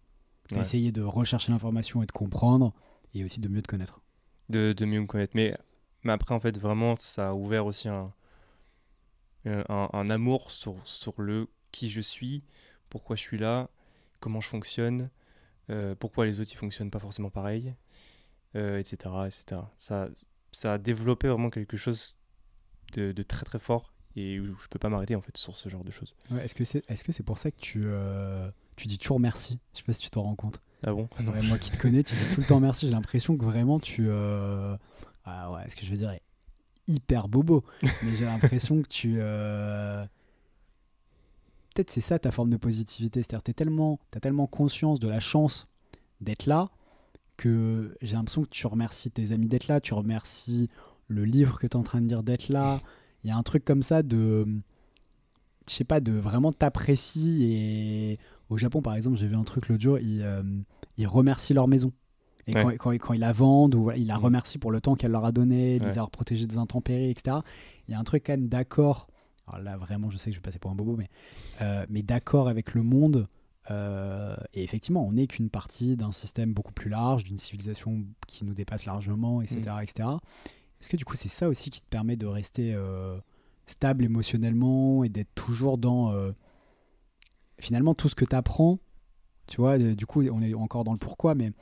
Tu as Ouais. essayé de rechercher l'information et de comprendre, et aussi de mieux te connaître. de, de mieux me connaître. Mais, mais après, en fait, vraiment, ça a ouvert aussi un, euh, un, un amour sur, sur le qui je suis, pourquoi je suis là, comment je fonctionne, euh, pourquoi les autres ils fonctionnent pas forcément pareil, euh, etc., etc. Ça, ça a développé vraiment quelque chose de, de très très fort et où je peux pas m'arrêter en fait sur ce genre de choses. Ouais, Est-ce que c'est est -ce c'est pour ça que tu, euh, tu dis toujours merci? Je sais pas si tu t'en rends compte. Ah bon? Non. Ouais, moi qui te connais, tu dis tout le temps merci. J'ai l'impression que vraiment tu. euh, Ah ouais, ce que je veux dire est hyper bobo. mais j'ai l'impression que tu. euh, Peut-être c'est ça ta forme de positivité. C'est-à-dire tu tellement, as tellement conscience de la chance d'être là que j'ai l'impression que tu remercies tes amis d'être là, tu remercies le livre que tu es en train de lire d'être là. Il y a un truc comme ça de. Je sais pas, de vraiment t'apprécies. Et au Japon, par exemple, j'ai vu un truc l'autre jour, ils, euh, ils remercient leur maison. Et Ouais. quand, quand, quand ils la vendent, ou voilà, ils la Mm. remercient pour le temps qu'elle leur a donné, de les Ouais. avoir protégés des intempéries, etc. Il y a un truc quand même d'accord. Alors là, vraiment, je sais que je vais passer pour un bobo, mais, euh, mais d'accord avec le monde. euh, et effectivement, on n'est qu'une partie d'un système beaucoup plus large, d'une civilisation qui nous dépasse largement, etc. Mm. etc. Est-ce que du coup, c'est ça aussi qui te permet de rester euh, stable émotionnellement et d'être toujours dans euh, finalement tout ce que tu apprends Tu vois, de- du coup, on est encore dans le pourquoi, mais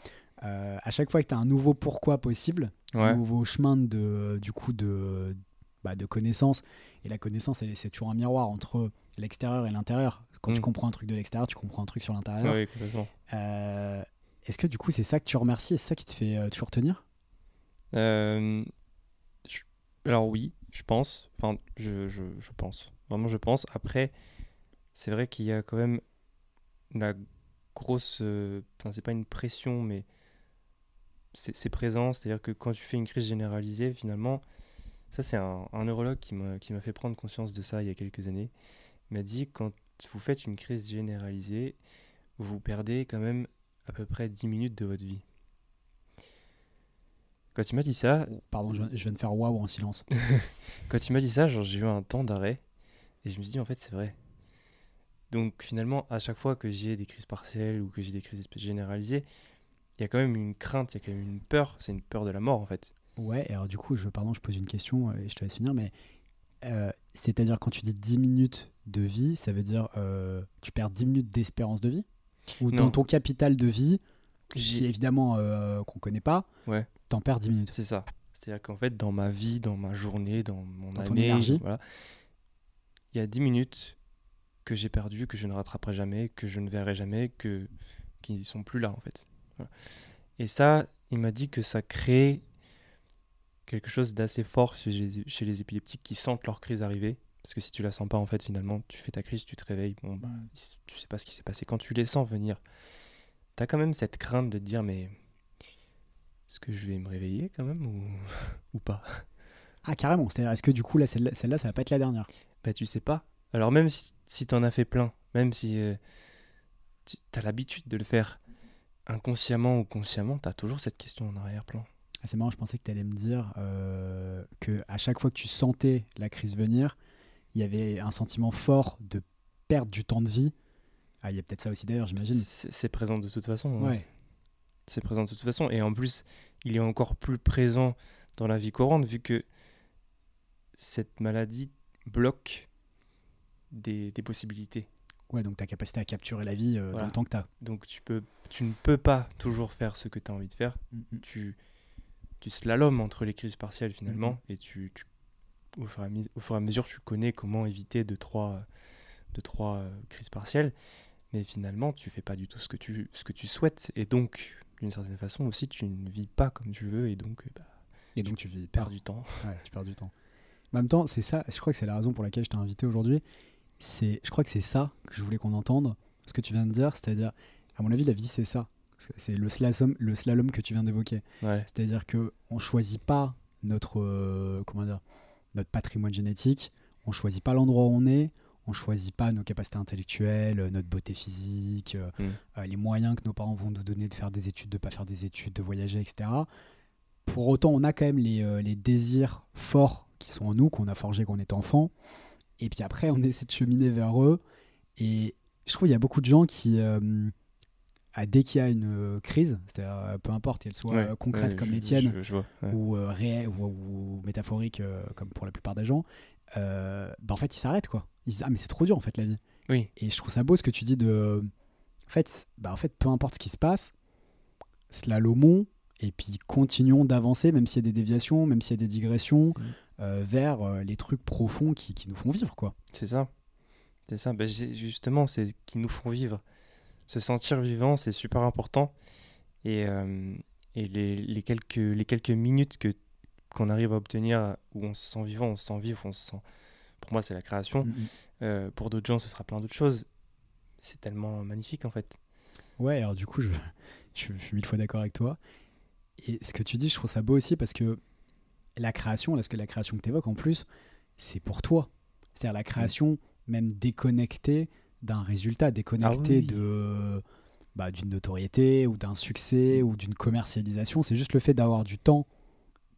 euh, à chaque fois que tu as un nouveau pourquoi possible, un nouveau chemin de, du coup de, bah, de connaissance, et la connaissance, elle- c'est toujours un miroir entre l'extérieur et l'intérieur. Quand tu Mm. comprends un truc de l'extérieur, tu comprends un truc sur l'intérieur. Ouais. Euh, Est-ce que du coup, c'est ça que tu remercies et c'est ça qui te fait euh, toujours tenir? Euh, alors oui, je pense. Enfin, je, je, je pense. Vraiment, je pense. Après, c'est vrai qu'il y a quand même la grosse... euh, Enfin, c'est pas une pression, mais c'est présent. C'est-à-dire que quand tu fais une crise généralisée, finalement, ça c'est un, un neurologue qui m'a qui m'a fait prendre conscience de ça il y a quelques années. M'a dit, quand vous faites une crise généralisée, vous perdez quand même à peu près 10 minutes de votre vie. Quand il m'a dit ça, Pardon, je, viens- je viens de faire waouh en silence. quand il m'a dit ça, genre, j'ai eu un temps d'arrêt et je me suis dit en fait c'est vrai. Donc finalement, à chaque fois que j'ai des crises partielles ou que j'ai des crises généralisées, il y a quand même une crainte, il y a quand même une peur, c'est une peur de la mort en fait. Ouais, alors du coup, je, pardon, je pose une question et je te laisse finir, mais euh, c'est-à-dire quand tu dis 10 minutes de vie, ça veut dire euh, tu perds 10 minutes d'espérance de vie? Ou dans ton capital de vie, qui évidemment euh, qu'on connaît pas, Ouais. t'en perds 10 minutes C'est ça. C'est-à-dire qu'en fait, dans ma vie, dans ma journée, dans mon Dans année, voilà, il y a 10 minutes que j'ai perdues, que je ne rattraperai jamais, que je ne verrai jamais, que qui ne sont plus là en fait. Voilà. Et ça, il m'a dit que ça crée quelque chose d'assez fort chez les, chez les épileptiques qui sentent leur crise arriver. Parce que si tu la sens pas, en fait, finalement, tu fais ta crise, tu te réveilles, bon, bah, tu sais pas ce qui s'est passé. Quand tu les sens venir, tu as quand même cette crainte de te dire, mais est-ce que je vais me réveiller quand même ou, ou pas? Ah, carrément. C'est-à-dire, est-ce que du coup, là, celle-là, celle-là, ça va pas être la dernière? Bah, tu sais pas. Alors, même si, si tu en as fait plein, même si euh, tu as l'habitude de le faire inconsciemment ou consciemment, tu as toujours cette question en arrière-plan. Ah, C'est marrant, je pensais que tu allais me dire euh, que à chaque fois que tu sentais la crise venir, il y avait un sentiment fort de perdre du temps de vie. Ah, il y a peut-être ça aussi d'ailleurs, j'imagine. C'est présent de toute façon. hein. Ouais. C'est présent de toute façon. Et en plus, il est encore plus présent dans la vie courante vu que cette maladie bloque des, des possibilités. Ouais, donc ta capacité à capturer la vie euh, dans Voilà. le temps que tu as. Donc tu, peux, tu ne peux pas toujours faire ce que tu as envie de faire. Tu, tu slalomes entre les crises partielles finalement et tu, tu- au, fur et à, mi- au fur et à mesure tu connais comment éviter deux trois, deux, trois euh, crises partielles. Mais finalement tu fais pas du tout ce que tu, ce que tu souhaites. Et donc d'une certaine façon aussi tu ne vis pas comme tu veux et donc euh, bah, Et donc tu vis perds du temps. Ouais, tu perds du temps. En même temps, c'est ça, je crois que c'est la raison pour laquelle je t'ai invité aujourd'hui. C'est, je crois que c'est ça que je voulais qu'on entende, ce que tu viens de dire, c'est-à-dire, à mon avis, la vie, c'est ça. C'est le slalom, le slalom que tu viens d'évoquer. Ouais. C'est-à-dire que on choisit pas notre, euh, comment dire, notre patrimoine génétique, on choisit pas l'endroit où on est, on choisit pas nos capacités intellectuelles, euh, notre beauté physique, euh, Mm. euh, les moyens que nos parents vont nous donner de faire des études, de pas faire des études, de voyager, etc. Pour autant, on a quand même les, euh, les désirs forts qui sont en nous, qu'on a forgés quand on est enfant. Et puis après, on essaie de cheminer vers eux. Et je trouve qu'il y a beaucoup de gens qui, euh, dès qu'il y a une crise, c'est-à-dire peu importe qu'elle soit Ouais, concrète ouais, comme je- les tiennes, je- je vois, ouais. ou euh, réel ou, ou métaphorique comme pour la plupart des gens, euh, bah, en fait, ils s'arrêtent quoi. Ils disent ah mais c'est trop dur en fait la vie. Oui. Et je trouve ça beau ce que tu dis de, en fait, bah, en fait, peu importe ce qui se passe, slalomons et puis continuons d'avancer, même s'il y a des déviations, même s'il y a des digressions, Mm. euh, vers euh, les trucs profonds qui, qui nous font vivre quoi. C'est ça. C'est ça. J'ai- justement, c'est qui nous font vivre. Se sentir vivant, c'est super important. Et, euh, et les, les quelques, les quelques minutes que qu'on arrive à obtenir où on se sent vivant, on se sent vivre, on se sent. Pour moi, c'est la création. Mm, mm. Euh, pour d'autres gens, ce sera plein d'autres choses. C'est tellement magnifique en fait. Ouais, alors du coup, je, je, je suis mille fois d'accord avec toi. Et ce que tu dis, je trouve ça beau aussi parce que la création, là, ce que la création que tu évoques en plus, c'est pour toi. C'est-à-dire la création, même déconnectée d'un résultat, déconnectée oui. de bah, d'une notoriété ou d'un succès ou d'une commercialisation. C'est juste le fait d'avoir du temps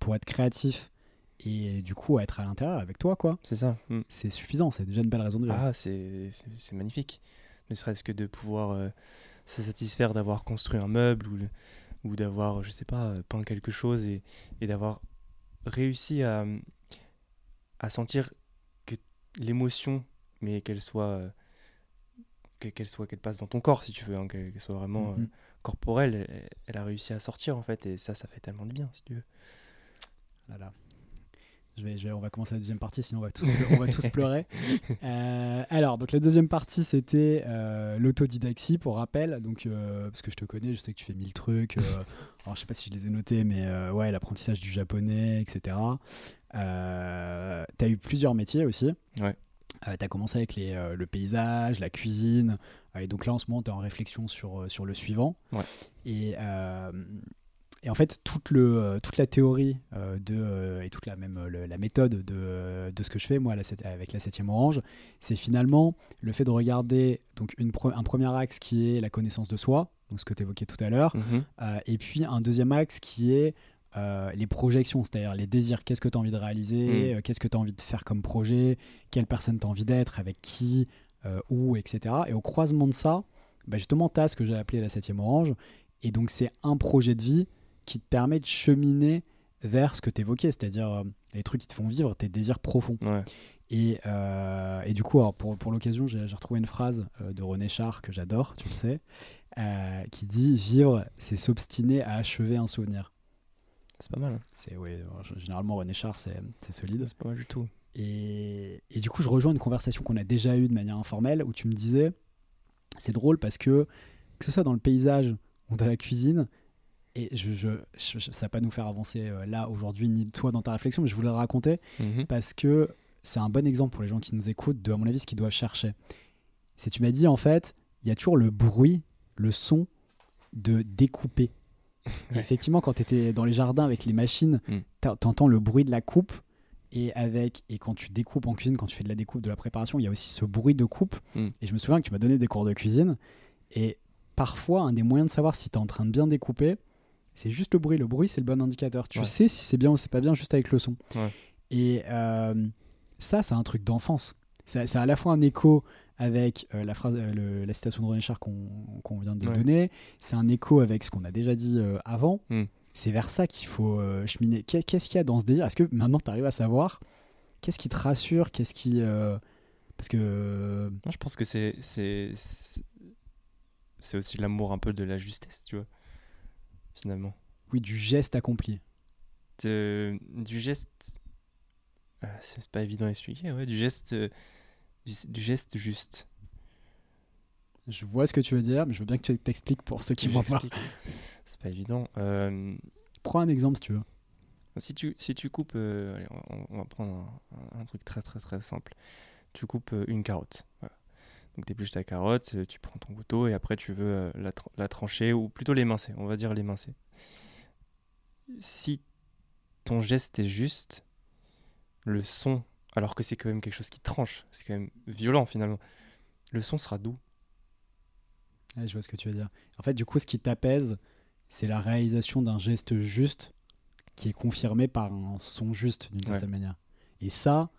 pour être créatif et du coup être à l'intérieur avec toi, quoi. C'est ça. Mm. C'est suffisant, c'est déjà une belle raison de vivre. Ah, c'est magnifique. Ne serait-ce que de pouvoir euh, se satisfaire d'avoir construit un meuble ou, le- ou d'avoir, je sais pas, euh, peint quelque chose et, et d'avoir réussi à, à sentir que l'émotion, mais qu'elle soit, euh, que- qu'elle soit, qu'elle passe dans ton corps si tu veux, hein, qu'elle soit vraiment euh, Mhm. corporelle, elle, elle a réussi à sortir en fait et ça, ça fait tellement de bien si tu veux. Voilà. Je vais, je vais, on va commencer la deuxième partie, sinon on va tous, on va tous pleurer. Euh, alors, donc la deuxième partie, c'était euh, l'autodidaxie, pour rappel. Donc, euh, parce que je te connais, je sais que tu fais mille trucs. euh, alors, je sais pas si je les ai notés, mais ouais, l'apprentissage du japonais, etc. Tu as eu plusieurs métiers aussi. Ouais. tu as commencé avec les, euh, le paysage, la cuisine. euh, et donc là, en ce moment, tu es en réflexion sur, sur le suivant. Ouais. Et, et en fait, toute, le, euh, toute la théorie euh, de, euh, et toute la, même, le- la méthode de, de ce que je fais, moi, la avec la 7 orange, c'est finalement le fait de regarder donc une pre- un premier axe qui est la connaissance de soi, donc ce que tu évoquais tout à l'heure, Mhm. euh, et puis un deuxième axe qui est les projections, c'est-à-dire les désirs. Qu'est-ce que tu as envie de réaliser Mm. Qu'est-ce que tu as envie de faire comme projet Quelle personne tu as envie d'être Avec qui Où Etc. Et au croisement de ça, bah justement, tu as ce que j'ai appelé la septième orange. Et donc, c'est un projet de vie qui te permet de cheminer vers ce que tu évoquais, c'est-à-dire euh, les trucs qui te font vivre tes désirs profonds. Ouais. Et, euh, et du coup, alors pour, pour l'occasion, j'ai retrouvé une phrase euh, de René Char que j'adore, tu le sais, qui dit Vivre, c'est s'obstiner à achever un souvenir. C'est pas mal. hein. C'est généralement René Char, c'est c'est solide. C'est pas mal du tout. Et, et du coup, je rejoins une conversation qu'on a déjà eue de manière informelle où tu me disais c'est drôle parce que que ce soit dans le paysage ou dans la cuisine, et je, je, ça va pas nous faire avancer euh, là aujourd'hui ni toi dans ta réflexion, mais je voulais le raconter Mhm. parce que c'est un bon exemple pour les gens qui nous écoutent de, à mon avis, ce qu'ils doivent chercher. C'est tu m'as dit, en fait, il y a toujours le bruit, le son de découper. Ouais. effectivement, quand tu étais dans les jardins avec les machines, Mm. t'as- t'entends le bruit de la coupe. Et, avec, et quand tu découpes en cuisine, quand tu fais de la découpe, de la préparation, il y a aussi ce bruit de coupe. Mm. Et je me souviens que tu m'as donné des cours de cuisine. Et parfois, un des moyens de savoir si tu es en train de bien découper, c'est juste le bruit. Le bruit, c'est le bon indicateur. Tu Ouais. sais si c'est bien ou c'est pas bien juste avec le son. Ouais. Et euh, ça, c'est un truc d'enfance. C'est à la fois un écho avec euh, la, phrase, euh, le- la citation de René Char qu'on vient de Ouais. donner. C'est un écho avec ce qu'on a déjà dit avant. Mm. C'est vers ça qu'il faut cheminer. Qu'est- Qu'est-ce qu'il y a dans ce désir? Est-ce que maintenant tu arrives à savoir qu'est-ce qui te rassure? Qu'est-ce qui. Parce que. Non, je pense que c'est- c'est aussi l'amour un peu de la justesse, tu vois. Finalement, Oui, du geste accompli. De- du geste, ah, c'est pas évident à expliquer, ouais, du geste, du, du geste juste. Je vois ce que tu veux dire, mais je veux bien que tu t'expliques pour ceux qui voient pas. C'est pas évident. Euh, Prends un exemple si tu veux. si tu si tu coupes, euh, allez, on, on va prendre un, un truc très très très simple. Tu coupes euh, une carotte. Voilà. Donc tu épluches ta carotte, euh, tu prends ton couteau et après tu veux euh, la, tra- la trancher ou plutôt l'émincer, on va dire l'émincer. Si ton geste est juste, le son, alors que c'est quand même quelque chose qui tranche, c'est quand même violent finalement, le son sera doux. Ouais, je vois ce que tu veux dire. En fait, du coup, ce qui t'apaise, c'est la réalisation d'un geste juste qui est confirmé par un son juste d'une certaine manière. Et ça,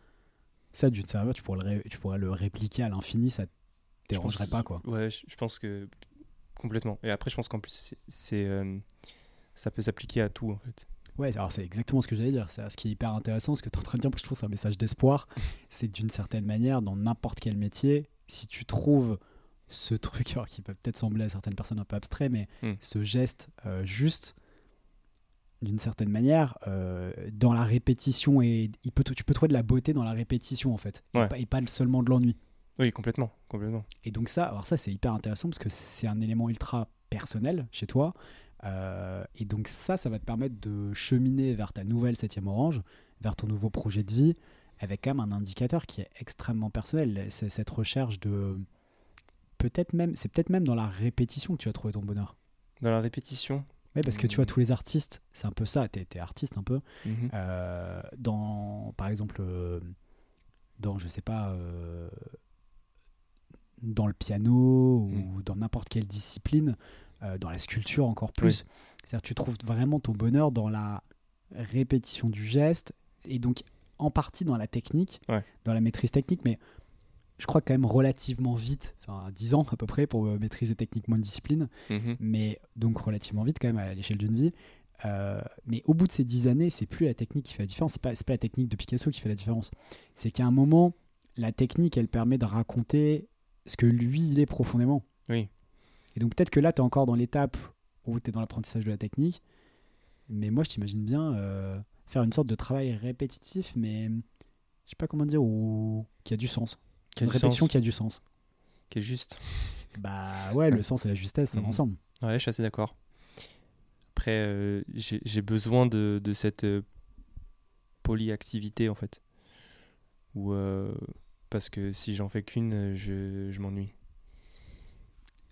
ça tu pourrais le, tu pourrais le répliquer à l'infini, ça Je pense- dérangerait pas quoi. Ouais, je, je pense que complètement. Et après, je pense qu'en plus, c'est- euh, ça peut s'appliquer à tout en fait. Ouais, alors c'est exactement ce que j'allais dire. C'est ce qui est hyper intéressant, ce que tu es en train de dire, parce que je trouve c'est un message d'espoir. c'est que d'une certaine manière, dans n'importe quel métier, si tu trouves ce truc, alors qui peut peut-être sembler à certaines personnes un peu abstrait, mais Mm. ce geste euh, juste, d'une certaine manière, euh, dans la répétition, et il peut, tu peux trouver de la beauté dans la répétition, en fait, et Ouais. pas- et pas seulement de l'ennui. Oui, complètement, complètement. Et donc ça, alors ça c'est hyper intéressant parce que c'est un élément ultra personnel chez toi. Euh, et donc ça, ça va te permettre de cheminer vers ta nouvelle septième orange, vers ton nouveau projet de vie, avec quand même un indicateur qui est extrêmement personnel. C'est cette recherche de peut-être même, c'est peut-être même dans la répétition que tu vas trouver ton bonheur. Dans la répétition, Oui, parce que tu vois Mhm. tous les artistes, c'est un peu ça. T'es es artiste un peu. mhm, Euh, dans, par exemple, euh, dans, je sais pas, euh, dans le piano ou dans n'importe quelle discipline, euh, dans la sculpture encore plus. C'est-à-dire tu trouves vraiment ton bonheur dans la répétition du geste et donc en partie dans la technique, Ouais. dans la maîtrise technique, mais je crois quand même relativement vite, enfin 10 ans à peu près pour euh, maîtriser techniquement une discipline mhm. mais donc relativement vite quand même à l'échelle d'une vie. Euh, mais au bout de ces dix années, c'est plus la technique qui fait la différence. C'est pas, pas la technique de Picasso qui fait la différence. C'est qu'à un moment, la technique, elle permet de raconter ce que lui, il est profondément. Oui. Et donc peut-être que là, tu es encore dans l'étape où tu es dans l'apprentissage de la technique. Mais moi, je t'imagine bien euh, faire une sorte de travail répétitif, mais je sais pas comment dire, ou qui a du sens. Qui a une du répétition sens, qui a du sens. qui est juste. Bah ouais, le sens et la justesse, ça va Mhm. ensemble. Ouais, je suis assez d'accord. Après, euh, j'ai besoin de, de cette euh, polyactivité, en fait. Ou euh, parce que si j'en fais qu'une, euh, je, je m'ennuie.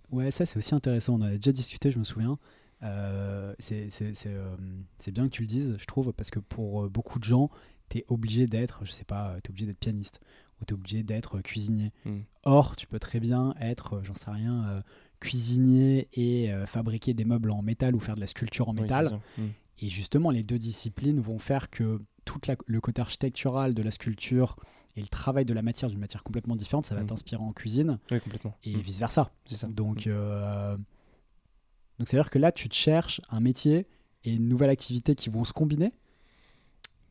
Ouais, ça c'est aussi intéressant. On en a déjà discuté, je me souviens. Euh, c'est euh, c'est bien que tu le dises, je trouve, parce que pour beaucoup de gens, tu es obligé d'être, je sais pas, tu es obligé d'être pianiste ou tu es obligé d'être cuisinier. Mm. Or, tu peux très bien être, j'en sais rien, euh, cuisinier et fabriquer des meubles en métal ou faire de la sculpture en métal. c'est ça. Mm. Et justement, les deux disciplines vont faire que tout le côté architectural de la sculpture et le travail de la matière d'une matière complètement différente, ça va Mm. t'inspirer en cuisine Oui, complètement. et Mm. vice versa. C'est ça. Donc, euh, donc c'est à dire que là, tu te cherches un métier et une nouvelle activité qui vont se combiner.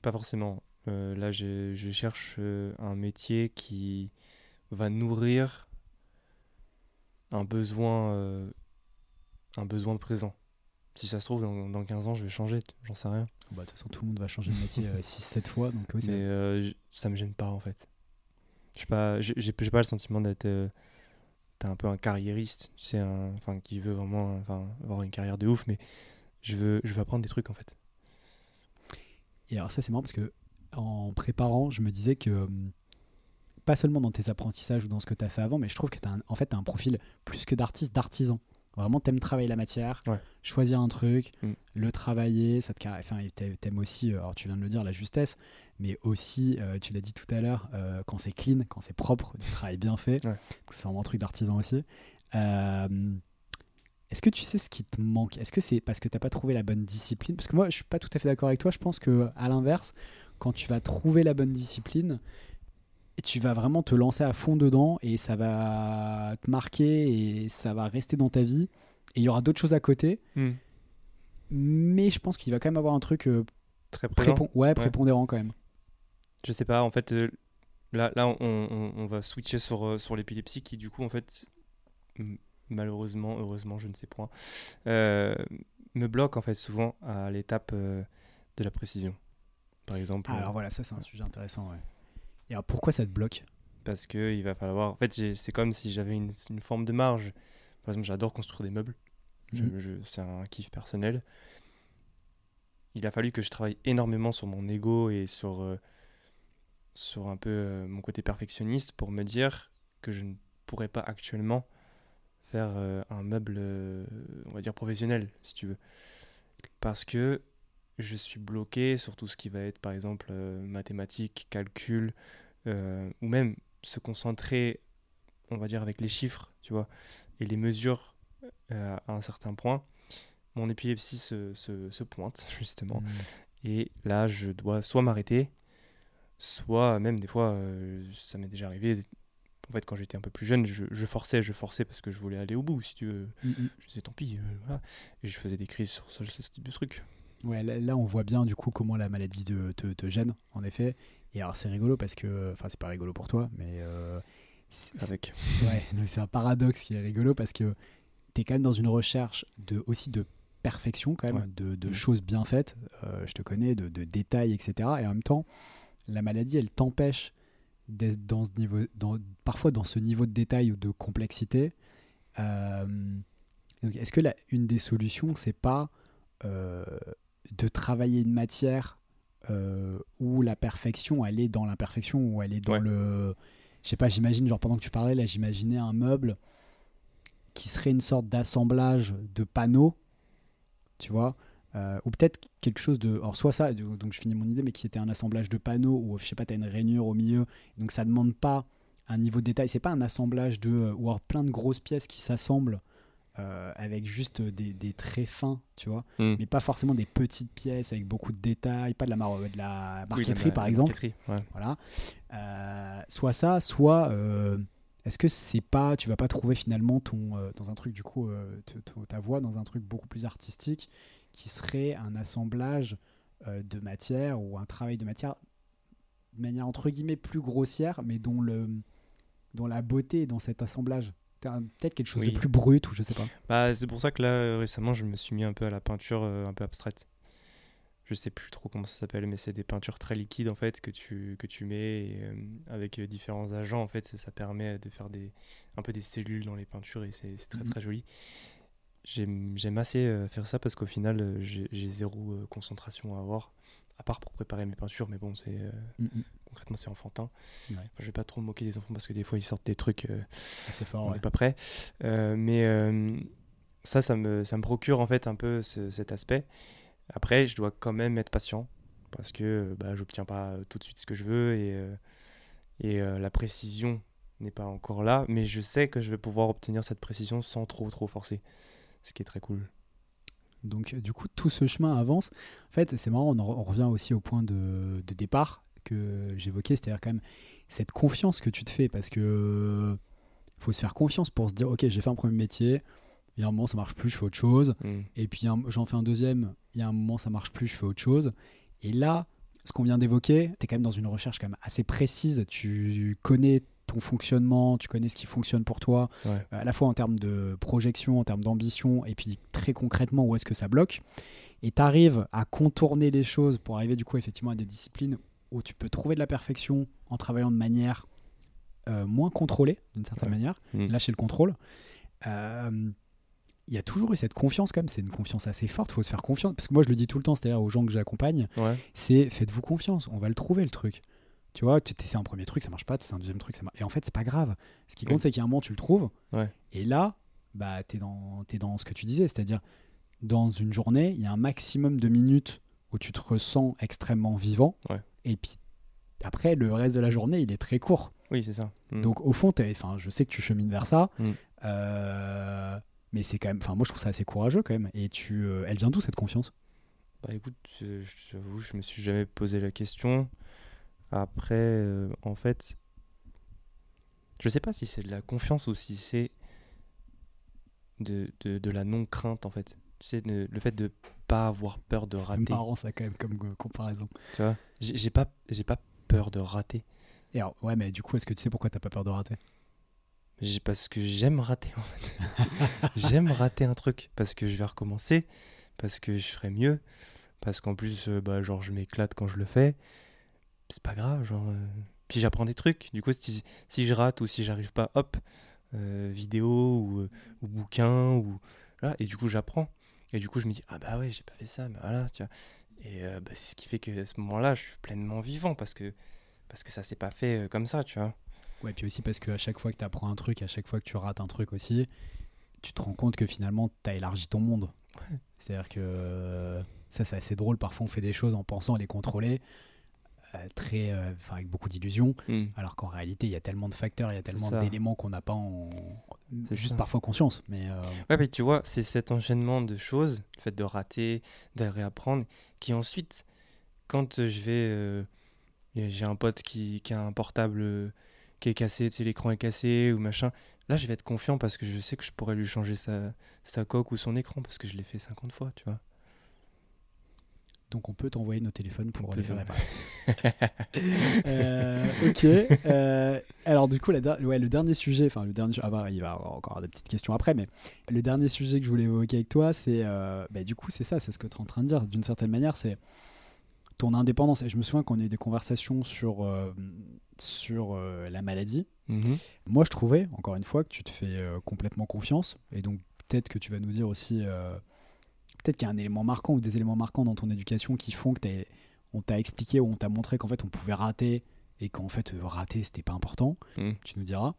Pas forcément. Euh, là, je, je cherche euh, un métier qui va nourrir un besoin, euh, un besoin présent. Si ça se trouve, dans, dans 15 ans, je vais changer, j'en sais rien. Bah, de toute façon, tout le monde va changer de métier 6-7 fois. Donc, oui, c'est- Mais euh, ça me gêne pas, en fait. Je pas, j'ai pas le sentiment d'être euh, t'es un peu un carriériste, tu sais, enfin, qui veut vraiment enfin, avoir une carrière de ouf, mais je veux, je veux apprendre des trucs, en fait. Et alors, ça, c'est marrant parce que en préparant, je me disais que hum, pas seulement dans tes apprentissages ou dans ce que tu as fait avant, mais je trouve que tu as, en fait, t'as un profil plus que d'artiste, d'artisan. Vraiment, t'aimes travailler la matière, Ouais. choisir un truc, Mm. le travailler, ça te enfin, t'aimes aussi, euh, alors tu viens de le dire, la justesse, mais aussi, euh, tu l'as dit tout à l'heure, euh, quand c'est clean, quand c'est propre, du travail bien fait, Ouais. c'est vraiment un truc d'artisan aussi. Euh, est-ce que tu sais ce qui te manque? Est-ce que c'est parce que tu n'as pas trouvé la bonne discipline? Parce que moi, je suis pas tout à fait d'accord avec toi. Je pense que à l'inverse, quand tu vas trouver la bonne discipline, tu vas vraiment te lancer à fond dedans et ça va te marquer et ça va rester dans ta vie. Et il y aura d'autres choses à côté. Mais je pense qu'il va quand même avoir un truc euh, Très prépon- ouais, prépondérant quand même. Je sais pas, en fait, euh, là, là on, on- on va switcher sur, euh, sur l'épilepsie qui, du coup, en fait, malheureusement, heureusement, je ne sais point, me bloque, en fait, souvent à l'étape de la précision. Par exemple, alors voilà, ça c'est un sujet intéressant. ouais. Et alors pourquoi ça te bloque parce que il va falloir. En fait, c'est comme si j'avais une, une forme de marge. Par exemple, j'adore construire des meubles. Mhm. c'est un kiff personnel. Il a fallu que je travaille énormément sur mon ego et sur, euh, sur un peu euh, mon côté perfectionniste pour me dire que je ne pourrais pas actuellement faire euh, un meuble, on va dire professionnel, si tu veux. Parce que je suis bloqué sur tout ce qui va être, par exemple, euh, mathématiques, calcul, euh, ou même se concentrer, on va dire, avec les chiffres, tu vois, et les mesures euh, à un certain point. Mon épilepsie se, se- se pointe, justement. Mm. Et là, je dois soit m'arrêter, soit même des fois, euh, ça m'est déjà arrivé. En fait, quand j'étais un peu plus jeune, je, je forçais, je forçais parce que je voulais aller au bout, si tu veux. Mm, mm. Je disais tant pis, euh, voilà. Et je faisais des crises sur ce, ce type de truc. Ouais, là, là, on voit bien du coup comment la maladie te, te, te gêne, en effet. Et alors c'est rigolo parce que, enfin c'est pas rigolo pour toi, mais euh, c'est- Avec. ouais, c'est un paradoxe qui est rigolo parce que tu es quand même dans une recherche de, aussi de perfection quand même, Ouais. de, de Mhm. choses bien faites, euh, je te connais, de, de détails, etc. Et en même temps, la maladie, elle t'empêche d'être dans ce niveau, dans, parfois dans ce niveau de détail ou de complexité. Euh, est-ce que la, une des solutions, c'est pas euh, de travailler une matière euh, où la perfection, elle est dans l'imperfection, où elle est dans Ouais. le... Je sais pas, j'imagine, genre pendant que tu parlais, là, j'imaginais un meuble qui serait une sorte d'assemblage de panneaux, tu vois, euh, ou peut-être quelque chose de... Alors soit ça, donc je finis mon idée, mais qui était un assemblage de panneaux, où je sais pas, tu as une rainure au milieu, donc ça demande pas un niveau de détail, c'est pas un assemblage de... euh, ou alors plein de grosses pièces qui s'assemblent euh, avec juste des, des traits fins, tu vois, Hmm. mais pas forcément des petites pièces avec beaucoup de détails, pas de la, mar- de la marqueterie ma- par la exemple. marqueterie, ouais. Voilà. Euh, soit ça, soit euh, est-ce que c'est pas, tu vas pas trouver finalement ton dans un truc du coup ta voix dans un truc beaucoup plus artistique qui serait un assemblage de matière ou un travail de matière de manière entre guillemets plus grossière, mais dont le dont la beauté dans cet assemblage? Peut-être quelque chose Oui. de plus brut ou je sais pas. Bah, c'est pour ça que là, euh, récemment, je me suis mis un peu à la peinture euh, un peu abstraite. Je sais plus trop comment ça s'appelle, mais c'est des peintures très liquides en fait que tu, que tu mets et, euh, avec différents agents en fait. Ça, permet de faire des, un peu des cellules dans les peintures et c'est très Mhm. très joli. J'aime assez faire ça parce qu'au final, j'ai zéro concentration à avoir, à part pour préparer mes peintures, mais bon, c'est euh, Mm, mm. concrètement c'est enfantin. Ouais. Je vais pas trop me moquer des enfants parce que des fois ils sortent des trucs. euh, C'est fort. on ouais. n'est pas prêt. Euh, mais ça, ça me, ça me procure en fait un peu ce- cet aspect. Après, je dois quand même être patient parce que bah, j'obtiens pas tout de suite ce que je veux et, et la précision n'est pas encore là. Mais je sais que je vais pouvoir obtenir cette précision sans trop trop forcer, ce qui est très cool. Donc euh, du coup, tout ce chemin avance. En fait, c'est marrant, on, en re- on revient aussi au point de, de départ que j'évoquais, c'est-à-dire quand même cette confiance que tu te fais, parce que euh, faut se faire confiance pour se dire, ok, j'ai fait un premier métier, il y a un moment ça marche plus, je fais autre chose, Mm. et puis j'en fais un deuxième, il y a un moment ça marche plus, je fais autre chose. Et là, ce qu'on vient d'évoquer, tu es quand même dans une recherche quand même assez précise, tu connais ton fonctionnement, tu connais ce qui fonctionne pour toi, Ouais. à la fois en termes de projection, en termes d'ambition, et puis très concrètement où est-ce que ça bloque. Et tu arrives à contourner les choses pour arriver du coup effectivement à des disciplines où tu peux trouver de la perfection en travaillant de manière euh, moins contrôlée, d'une certaine Ouais. manière, Mm. lâcher le contrôle. Euh, il y a toujours eu cette confiance quand même, c'est une confiance assez forte, il faut se faire confiance. Parce que moi je le dis tout le temps, c'est-à-dire aux gens que j'accompagne, Ouais. c'est faites-vous confiance, on va le trouver le truc. Tu vois, tu essaies un premier truc, ça marche pas, c'est un deuxième truc, ça marche. Et en fait, c'est pas grave. Ce qui compte, Oui. c'est qu'il y a un moment, tu le trouves. Ouais. Et là, bah, tu es dans, t'es dans ce que tu disais, c'est-à-dire, dans une journée, il y a un maximum de minutes où tu te ressens extrêmement vivant. Ouais. Et puis, après, le reste de la journée, il est très court. Oui, c'est ça. Mm. Donc, au fond, enfin, je sais que tu chemines vers ça. Mm. euh, mais c'est quand même, enfin, moi, je trouve ça assez courageux quand même. Et tu, euh, elle vient d'où cette confiance? Bah écoute, euh, j'avoue, je me suis jamais posé la question. Après, euh, en fait, je sais pas si c'est de la confiance ou si c'est de, de, de la non-crainte, en fait. Tu sais, de- le fait de pas avoir peur de C'est rater. marrant ça quand même comme euh, comparaison. Tu vois, j'ai pas, j'ai pas peur de rater. Et alors, ouais, mais du coup, est-ce que tu sais pourquoi t'as pas peur de rater? Parce que j'aime rater, en fait. j'aime rater un truc. Parce que je vais recommencer. Parce que je ferai mieux. Parce qu'en plus, euh, bah, genre, je m'éclate quand je le fais. C'est pas grave, genre. euh, Puis j'apprends des trucs. Du coup, si, si je rate ou si j'arrive pas, hop, euh, vidéo ou, euh, ou bouquin. Ou... Voilà. Et du coup, j'apprends. Et du coup, je me dis, ah bah ouais, j'ai pas fait ça, mais voilà, tu vois. Et euh, bah, c'est ce qui fait que à ce moment-là, je suis pleinement vivant. Parce que, parce que ça s'est pas fait comme ça, tu vois. Ouais, puis aussi parce qu'à chaque fois que tu apprends un truc, à chaque fois que tu rates un truc aussi, tu te rends compte que finalement, tu as élargi ton monde. C'est-à-dire que ça, c'est assez drôle. Parfois, on fait des choses en pensant les contrôler, très, euh, enfin, avec beaucoup d'illusions, Mm. alors qu'en réalité, il y a tellement de facteurs, il y a tellement d'éléments qu'on n'a pas en. Juste ça. parfois conscience. Mais euh, Ouais, mais tu vois, c'est cet enchaînement de choses, le fait de rater, de réapprendre, qui ensuite, quand euh, je vais. euh, j'ai un pote qui, qui a un portable euh, qui est cassé, tu sais, l'écran est cassé ou machin. Là, je vais être confiant parce que je sais que je pourrais lui changer sa, sa coque ou son écran parce que je l'ai fait 50 fois, tu vois. Donc on peut t'envoyer nos téléphones pour les faire réparer. Euh, ok. euh, alors du coup, la der- ouais, le dernier sujet, enfin le dernier, ah, bah, il va y avoir encore des petites questions après, mais le dernier sujet que je voulais évoquer avec toi, c'est, euh, bah, du coup, c'est ça, c'est ce que tu es en train de dire. D'une certaine manière, c'est ton indépendance. Et je me souviens qu'on a eu des conversations sur sur la maladie. Mhm. Moi, je trouvais, encore une fois, que tu te fais complètement confiance. Et donc, peut-être que tu vas nous dire aussi. Peut-être qu'il y a un élément marquant ou des éléments marquants dans ton éducation qui font que on t'a expliqué ou on t'a montré qu'en fait, on pouvait rater et qu'en fait, euh, rater, c'était pas important. Mhm. Tu nous diras.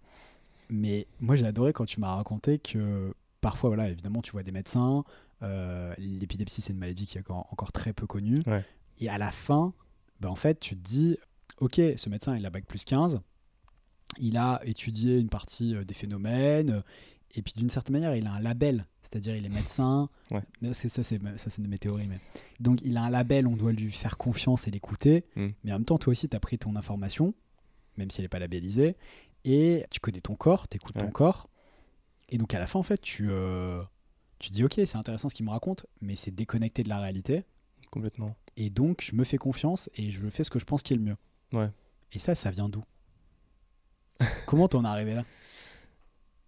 Mais moi, j'ai adoré quand tu m'as raconté que parfois, voilà, évidemment, tu vois des médecins. euh, L'épilepsie, c'est une maladie qui est encore, encore très peu connue. Ouais. Et à la fin, ben, en fait, tu te dis Ok, ce médecin, il a bac plus 15 il a étudié une partie euh, des phénomènes, et puis d'une certaine manière, il a un label, c'est-à-dire il est médecin. Ouais. C'est ça, c'est ça, c'est de mes théories. Mais... Donc il a un label, on doit lui faire confiance et l'écouter. Mm. Mais en même temps, toi aussi, tu as pris ton information, même si elle n'est pas labellisée, et tu connais ton corps, tu écoutes ton corps. Et donc à la fin, en fait, tu, euh, tu dis Ok, c'est intéressant ce qu'il me raconte, mais c'est déconnecté de la réalité. Complètement. Et donc, je me fais confiance et je fais ce que je pense qui est le mieux. Ouais. Et ça, ça vient d'où? Comment t'en es arrivé là?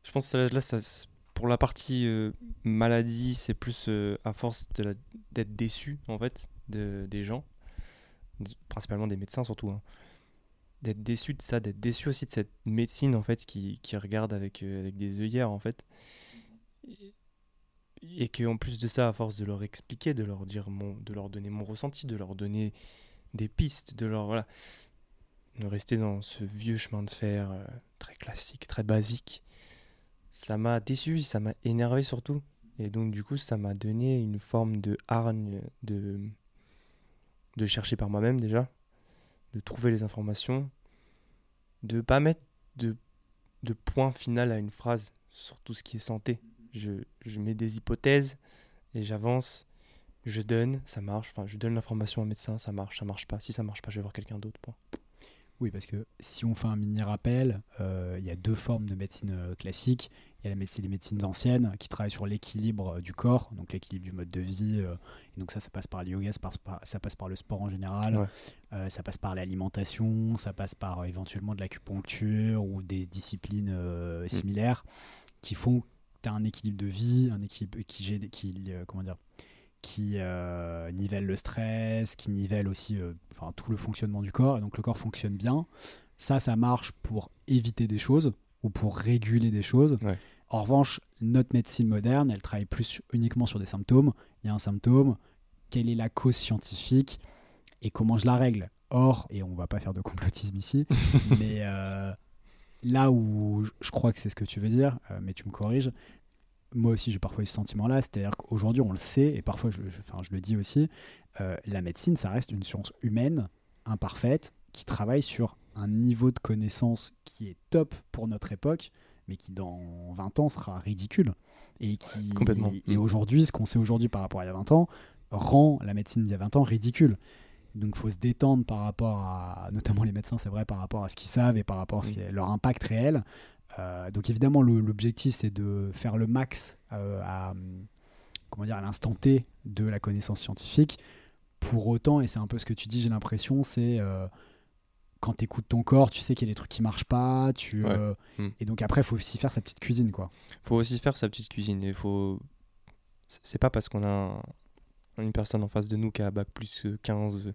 Je pense que là, ça, pour la partie euh, maladie, c'est plus euh, à force d'être déçu en fait de, des gens, principalement des médecins surtout. hein. D'être déçu de ça, d'être déçu aussi de cette médecine en fait qui, qui regarde avec, euh, avec des œillères en fait. Et, et que en plus de ça, à force de leur expliquer, de leur dire mon, de leur donner mon ressenti, de leur donner des pistes, de leur voilà, de rester dans ce vieux chemin de fer très classique, très basique ça m'a déçu, ça m'a énervé surtout. Et donc du coup, ça m'a donné une forme de hargne de, de chercher par moi-même déjà, de trouver les informations, de pas mettre de, de point final à une phrase sur tout ce qui est santé. Je, je mets des hypothèses et j'avance, je donne, ça marche. Enfin, je donne l'information au médecin, ça marche, ça marche pas. Si ça marche pas, je vais voir quelqu'un d'autre. point. Oui, parce que si on fait un mini rappel, euh, il y a deux formes de médecine euh, classique. Il y a la médecine, les médecines anciennes qui travaillent sur l'équilibre euh, du corps, donc l'équilibre du mode de vie. euh, et donc ça, ça passe par le yoga, ça passe par, ça passe par le sport en général, Ouais. euh, ça passe par l'alimentation, ça passe par éventuellement de l'acupuncture ou des disciplines euh, similaires qui font que tu as un équilibre de vie, un équilibre qui, qui comment dire, qui euh, nivelle le stress, qui nivelle aussi euh, enfin, tout le fonctionnement du corps. Et donc le corps fonctionne bien. Ça, ça marche pour éviter des choses ou pour réguler des choses. Ouais. En revanche, notre médecine moderne, elle travaille plus uniquement sur des symptômes. Il y a un symptôme, quelle est la cause scientifique et comment je la règle. Or, et on va pas faire de complotisme ici, mais euh, là où je- crois que c'est ce que tu veux dire, mais tu me corriges, moi aussi j'ai parfois eu ce sentiment-là, c'est-à-dire qu'aujourd'hui on le sait, et parfois je, je- enfin, je le dis aussi, euh, la médecine ça reste une science humaine, imparfaite, qui travaille sur un niveau de connaissance qui est top pour notre époque, mais qui dans 20 ans sera ridicule. Et, qui, Complètement. et Mm. aujourd'hui, ce qu'on sait aujourd'hui par rapport à il y a 20 ans, rend la médecine d'il y a 20 ans ridicule. Donc il faut se détendre par rapport à, notamment les médecins, c'est vrai, par rapport à ce qu'ils savent et par rapport à ce qui est leur impact réel. Euh, donc évidemment, l'objectif, c'est de faire le max euh, à, comment dire, à l'instant T de la connaissance scientifique. Pour autant, et c'est un peu ce que tu dis, j'ai l'impression, c'est euh, quand tu écoutes ton corps, tu sais qu'il y a des trucs qui marchent pas. Tu, Ouais. euh, Mm. Et donc après, il faut aussi faire sa petite cuisine. quoi. faut aussi faire sa petite cuisine. Il faut. C'est pas parce qu'on a un- une personne en face de nous qui a bac plus euh, 15, euh,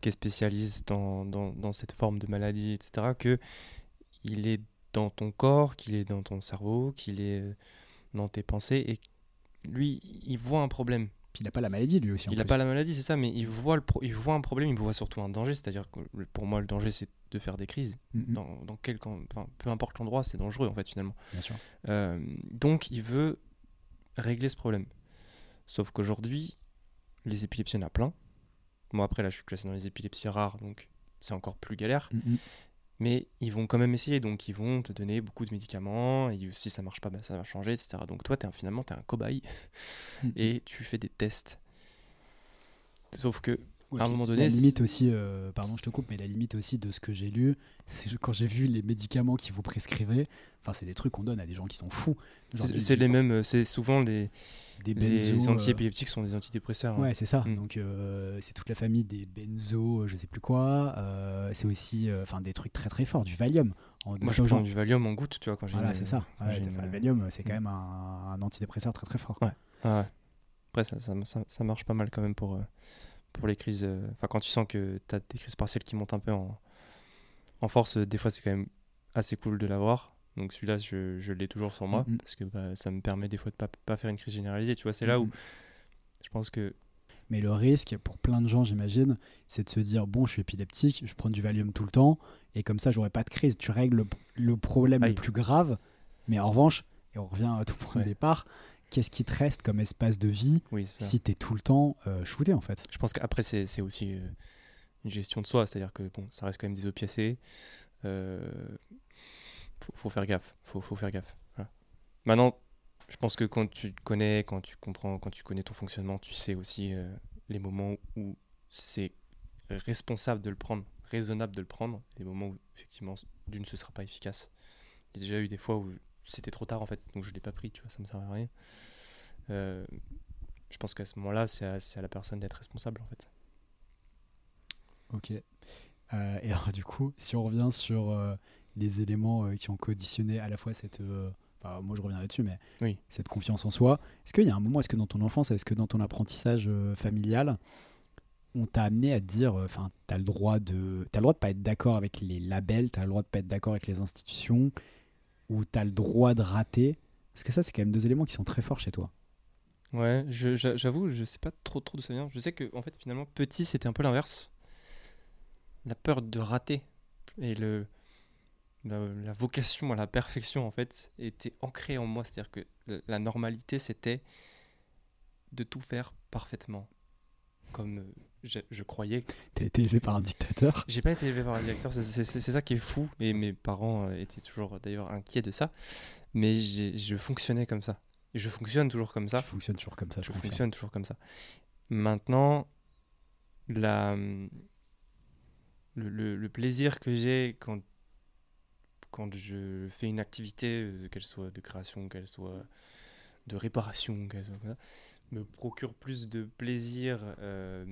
qui est spécialiste dans, dans, dans cette forme de maladie, etc., que il est dans ton corps, qu'il est dans ton cerveau, qu'il est euh, dans tes pensées. Et lui, il voit un problème. Puis il n'a pas la maladie, lui aussi. Il n'a pas la maladie, c'est ça, mais il voit, le pro- il voit un problème, il voit surtout un danger. C'est-à-dire que pour moi, le danger, c'est de faire des crises. Mm, mm, Dans, dans quel, enfin, peu importe l'endroit, c'est dangereux en fait finalement. Bien sûr. Euh, donc il veut régler ce problème. Sauf qu'aujourd'hui, les épilepsies, il y en a plein. Moi après là je suis classé dans les épilepsies rares, donc c'est encore plus galère. Mm, mm. Mais ils vont quand même essayer, donc ils vont te donner beaucoup de médicaments, et si ça marche pas, ben, ça va changer, etc. Donc toi, es un, finalement, tu es un cobaye, Mm. et tu fais des tests. Sauf que Ouais, à un moment donné, la limite aussi, euh, pardon, je te coupe, mais la limite aussi de ce que j'ai lu, c'est quand j'ai vu les médicaments qui vous prescrivez. Enfin, c'est des trucs qu'on donne à des gens qui sont fous. C'est les mêmes, c'est souvent les, des les benzos. euh, antiépileptiques sont des antidépresseurs. hein. Ouais, c'est ça. Mm. Donc euh, c'est toute la famille des benzos, je sais plus quoi. C'est aussi, enfin, des trucs très très forts, du Valium. Donne Moi, je prends du Valium en goutte, tu vois, quand j'ai Voilà, c'est ça. Ouais, une- le Valium, c'est quand Mm. même un, un antidépresseur très très fort. Ouais. Ah ouais. Après, ça, ça, ça- ça marche pas mal quand même pour, pour les crises. euh, Enfin, quand tu sens que tu as des crises partielles qui montent un peu en, en force, euh, des fois, c'est quand même assez cool de l'avoir. Donc celui-là, je, je l'ai toujours sur moi Mhm. parce que bah, ça me permet des fois de pas, pas faire une crise généralisée. Tu vois, c'est là où Mhm. je pense que Mais le risque, pour plein de gens, j'imagine, c'est de se dire bon, je suis épileptique, je prends du Valium tout le temps, et comme ça, j'aurai pas de crise. Tu règles le, le problème Aïe. le plus grave, mais en revanche, et on revient à ton point de Ouais. départ, qu'est-ce qui te reste comme espace de vie oui, si tu es tout le temps euh, shooté en fait? Je pense qu'après, c'est aussi euh, une gestion de soi. C'est-à-dire que bon, ça reste quand même des opiacés. Euh, faut, faut faire gaffe. Faut, faut faire gaffe. Voilà. Maintenant, je pense que quand tu connais, quand tu comprends, quand tu connais ton fonctionnement, tu sais aussi euh, les moments où c'est responsable de le prendre, raisonnable de le prendre, des moments où effectivement, d'une, ce sera pas efficace. Il y a déjà eu des fois où c'était trop tard en fait, donc je l'ai pas pris, tu vois, ça me servait à rien. Euh, je pense qu'à ce moment-là, c'est à, la personne d'être responsable en fait. Ok. Euh, et alors, du coup, si on revient sur euh, les éléments qui ont conditionné à la fois cette. enfin, moi, je reviens là-dessus, mais Oui. cette confiance en soi, est-ce qu'il y a un moment, est-ce que dans ton enfance, est-ce que dans ton apprentissage familial, on t'a amené à te dire, enfin, t'as le droit de, t'as le droit de pas être d'accord avec les labels, t'as le droit de pas être d'accord avec les institutions, ou t'as le droit de rater Parce que ça, c'est quand même deux éléments qui sont très forts chez toi. Ouais, j'avoue, je sais pas trop trop d'où ça vient. Je sais que fait finalement petit c'était un peu l'inverse. La peur de rater et le la, vocation à la perfection en fait était ancrée en moi. C'est-à-dire que la, la normalité c'était de tout faire parfaitement, comme euh, je, je croyais. T'as été élevé par un dictateur. J'ai pas été élevé par un directeur, c'est- ça qui est fou. Et mes parents euh, étaient toujours d'ailleurs inquiets de ça. Mais je fonctionnais comme ça. Et je fonctionne toujours comme ça. Ça fonctionne toujours comme ça, je Je fonctionne toujours comme ça. Maintenant, la, le, le- le plaisir que j'ai quand, quand je fais une activité, euh, qu'elle soit de création, qu'elle soit de réparation, qu'elle soit comme ça, me procure plus de plaisir, euh,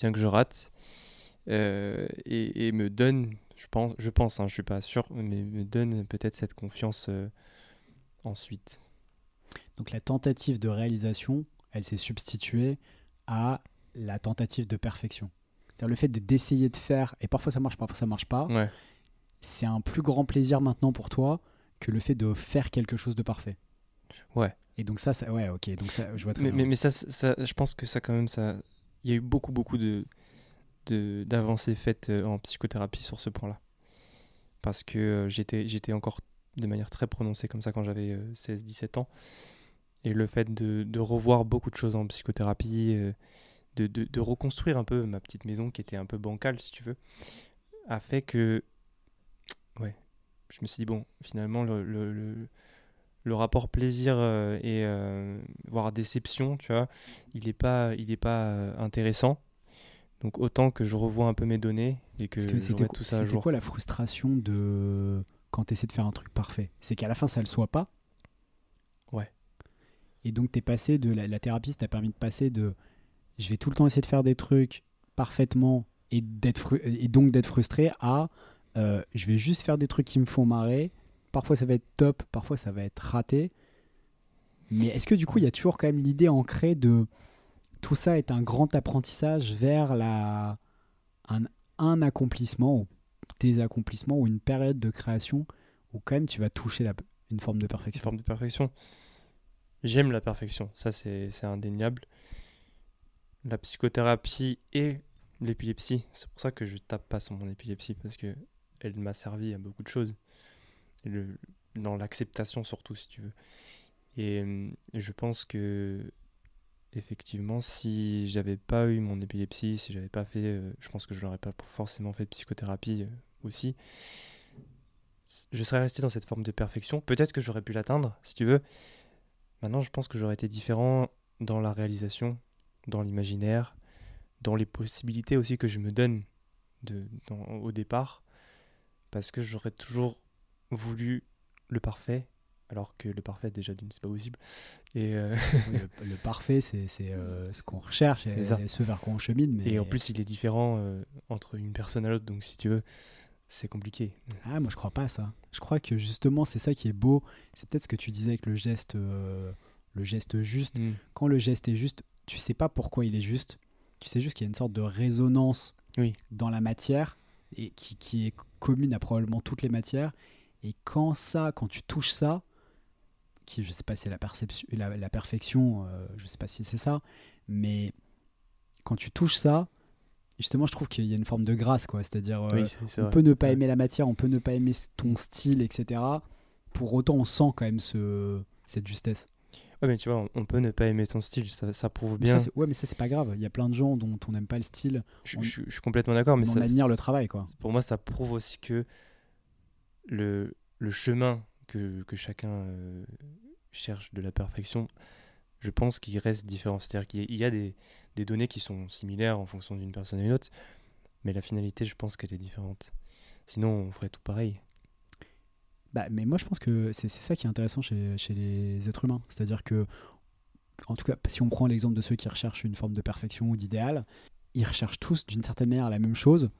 bien que je rate, euh, et, et me donne, je pense, je pense, hein, je suis pas sûr, mais me donne peut-être cette confiance euh, ensuite. Donc la tentative de réalisation, elle s'est substituée à la tentative de perfection. C'est-à-dire le fait de- d'essayer de faire, et parfois ça marche, parfois ça marche pas, Ouais. c'est un plus grand plaisir maintenant pour toi que le fait de faire quelque chose de parfait. Ouais. Et donc ça, ça ouais, ok, donc ça, je vois très Mais, bien. mais, mais ça, ça, je pense que ça, quand même, ça. Il y a eu beaucoup, beaucoup de d'avancées faites euh, en psychothérapie sur ce point-là. Parce que euh, j'étais j'étais encore de manière très prononcée comme ça quand j'avais 16-17 ans. Et le fait de, de revoir beaucoup de choses en psychothérapie, euh, de, de, de reconstruire un peu ma petite maison qui était un peu bancale, si tu veux, a fait que. Ouais. Je me suis dit, bon, finalement, le, le, le- le rapport plaisir euh, et euh, voire déception, tu vois, il n'est pas, il est pas euh, intéressant. Donc autant que je revois un peu mes données et que, que je c'était remette tout ça à c'était jour. quoi la frustration de quand tu essaies de faire un truc parfait? C'est qu'à la fin, ça le soit pas? Ouais. Et donc, t'es passé de la, la thérapie, ça t'a permis de passer de je vais tout le temps essayer de faire des trucs parfaitement et, d'être et donc d'être frustré à euh, je vais juste faire des trucs qui me font marrer. Parfois, ça va être top, parfois, ça va être raté. Mais est-ce que du coup, il y a toujours quand même l'idée ancrée de tout ça est un grand apprentissage vers la, un, accomplissement ou des accomplissements ou une période de création où quand même tu vas toucher la, une forme de Une perfection. forme de perfection. J'aime la perfection, ça c'est c'est indéniable. La psychothérapie et l'épilepsie, c'est pour ça que je tape pas sur mon épilepsie parce que elle m'a servi à beaucoup de choses. Dans l'acceptation surtout si tu veux. Et, euh, je pense que effectivement si j'avais pas eu mon épilepsie, si j'avais pas fait, euh, je pense que je n'aurais pas forcément fait de psychothérapie euh, aussi. Je serais resté dans cette forme de perfection. Peut-être que j'aurais pu l'atteindre, si tu veux. Maintenant, je pense que j'aurais été différent dans la réalisation, dans l'imaginaire, dans les possibilités aussi que je me donne de, au départ, parce que j'aurais toujours voulu le parfait, alors que le parfait, déjà, d'une, c'est pas possible. Et, euh, Oui, le, le parfait, c'est euh, ce qu'on recherche et, ce vers quoi on chemine. Mais... et en plus, il est différent euh, entre une personne à l'autre, donc si tu veux, c'est compliqué. Ah, moi je crois pas à ça. Je crois que justement c'est ça qui est beau. C'est peut-être ce que tu disais avec le geste, euh, le geste juste. Mm. Quand le geste est juste, tu sais pas pourquoi il est juste. Tu sais juste qu'il y a une sorte de résonance Oui. dans la matière et qui, qui est commune à probablement toutes les matières. Et quand ça, quand tu touches ça, qui je sais pas si c'est la perception, la, la perfection, euh, je sais pas si c'est ça, mais quand tu touches ça, justement je trouve qu'il y a une forme de grâce quoi. C'est-à-dire euh, oui, on vrai. peut ne pas aimer la matière, on peut ne pas aimer ton style, etc. Pour autant, on sent quand même ce, cette justesse. Ouais, mais tu vois, on, peut ne pas aimer ton style, ça, ça prouve Mais bien. ça, c'est- ouais, mais ça, c'est pas grave. Il y a plein de gens dont on n'aime pas le style, Je, on- je- je suis complètement d'accord, mais mais on ça, admire le travail, quoi. pour moi, ça prouve aussi que le, chemin que, chacun euh, cherche de la perfection, je pense qu'il reste différent. C'est-à-dire qu'il y a, des, données qui sont similaires en fonction d'une personne à une autre, mais la finalité, je pense qu'elle est différente. Sinon, on ferait tout pareil. Bah, mais moi, je pense que c'est ça qui est intéressant chez, chez les êtres humains. C'est-à-dire que, en tout cas, si on prend l'exemple de ceux qui recherchent une forme de perfection ou d'idéal, ils recherchent tous d'une certaine manière la même chose,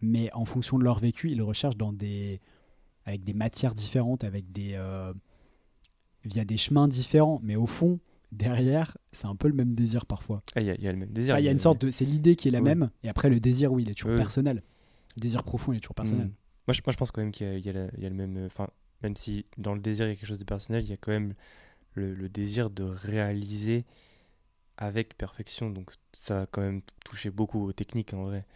mais en fonction de leur vécu, ils recherchent dans des, avec des matières différentes, avec des, euh, via des chemins différents. Mais au fond, derrière, c'est un peu le même désir parfois. Ah, Il y, a- il y a le même désir. Enfin, y a une sorte de, c'est l'idée qui est la même, et après le désir, oui, il est toujours personnel. Le désir profond, il est toujours personnel. Mm. Moi, je, moi, je pense quand même qu'il y a le même. euh, Enfin, même si dans le désir, il y a quelque chose de personnel, il y a quand même le, le désir de réaliser avec perfection. Donc, ça a quand même touché beaucoup aux techniques en vrai.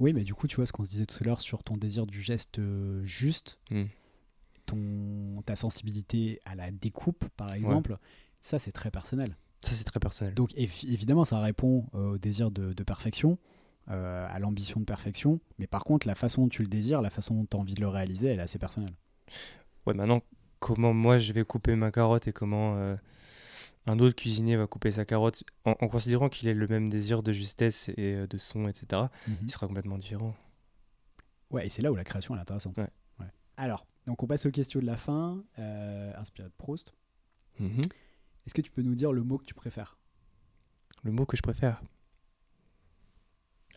Oui, mais du coup, tu vois ce qu'on se disait tout à l'heure sur ton désir du geste euh, juste, Mm. ton, ta sensibilité à la découpe, par exemple, ça c'est très personnel. Ça, c'est très personnel. Donc évi- évidemment, ça répond euh, au désir de, de perfection, euh, à l'ambition de perfection, mais par contre, la façon dont tu le désires, la façon dont tu as envie de le réaliser, elle est assez personnelle. Ouais, maintenant, comment moi je vais couper ma carotte et comment euh, un autre cuisinier va couper sa carotte, en, en considérant qu'il ait le même désir de justesse et euh, de son, etc., il sera complètement différent. Ouais, et c'est là où la création est intéressante. Ouais. Ouais. Alors, donc on passe aux questions de la fin, euh, inspiré de Proust. Mhm. Est-ce que tu peux nous dire le mot que tu préfères? Le mot que je préfère?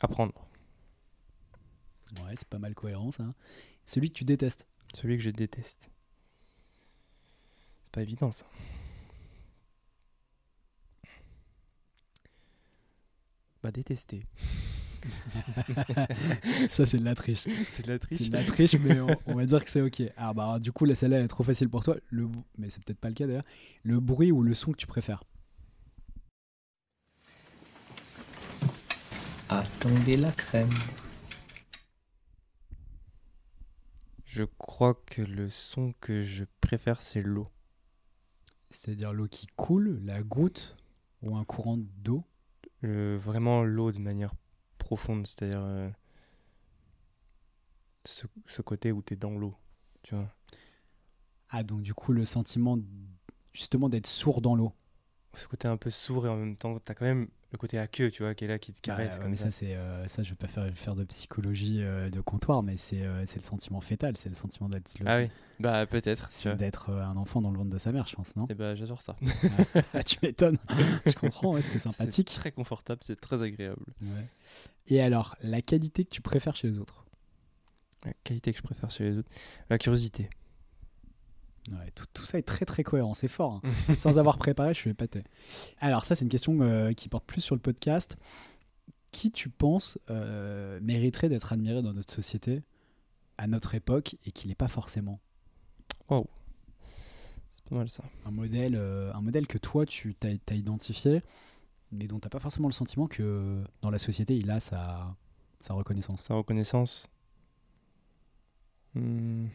Apprendre. Ouais, c'est pas mal cohérent ça. Celui que tu détestes Celui que je déteste. C'est pas évident ça. Bah détester. Ça, c'est de la triche. C'est de la C'est triche. de la triche, mais on, on va dire que c'est ok. Ah bah du coup, là, celle-là elle est trop facile pour toi. Le, mais c'est peut-être pas le cas d'ailleurs. Le bruit ou le son que tu préfères A tombé la crème. Je crois que le son que je préfère c'est l'eau. C'est-à-dire l'eau qui coule, la goutte ou un courant d'eau Le- vraiment l'eau de manière profonde, c'est-à-dire euh, ce, côté où tu es dans l'eau. Tu vois Ah, donc du coup, le sentiment justement d'être sourd dans l'eau. Ce côté un peu sourd et en même temps, tu as quand même le côté à queue, tu vois, qui est là, qui te Ouais, caresse ouais, comme mais ça. ça, c'est euh, ça, je vais pas faire, faire de psychologie euh, de comptoir, mais c'est euh, c'est le sentiment fétal, c'est le sentiment d'être le- Ah oui, bah peut-être. c'est d'être un enfant dans le ventre de sa mère, je pense, non? Et bah j'adore ça. Ah, tu m'étonnes. je comprends, ouais, c'était C'est sympathique. très confortable, c'est très agréable. Et alors, la qualité que tu préfères chez les autres? La qualité que je préfère chez les autres, la curiosité. Ouais, tout, tout ça est très très cohérent, c'est fort. hein. Sans avoir préparé, je suis épaté. Alors ça, c'est une question euh, qui porte plus sur le podcast. Qui tu penses euh, mériterait d'être admiré dans notre société à notre époque et qui l'est pas forcément? C'est pas mal ça. un modèle, euh, un modèle que toi tu t'as, t'as identifié, mais dont t'as pas forcément le sentiment que dans la société il a sa, sa reconnaissance. Sa reconnaissance. Hmm.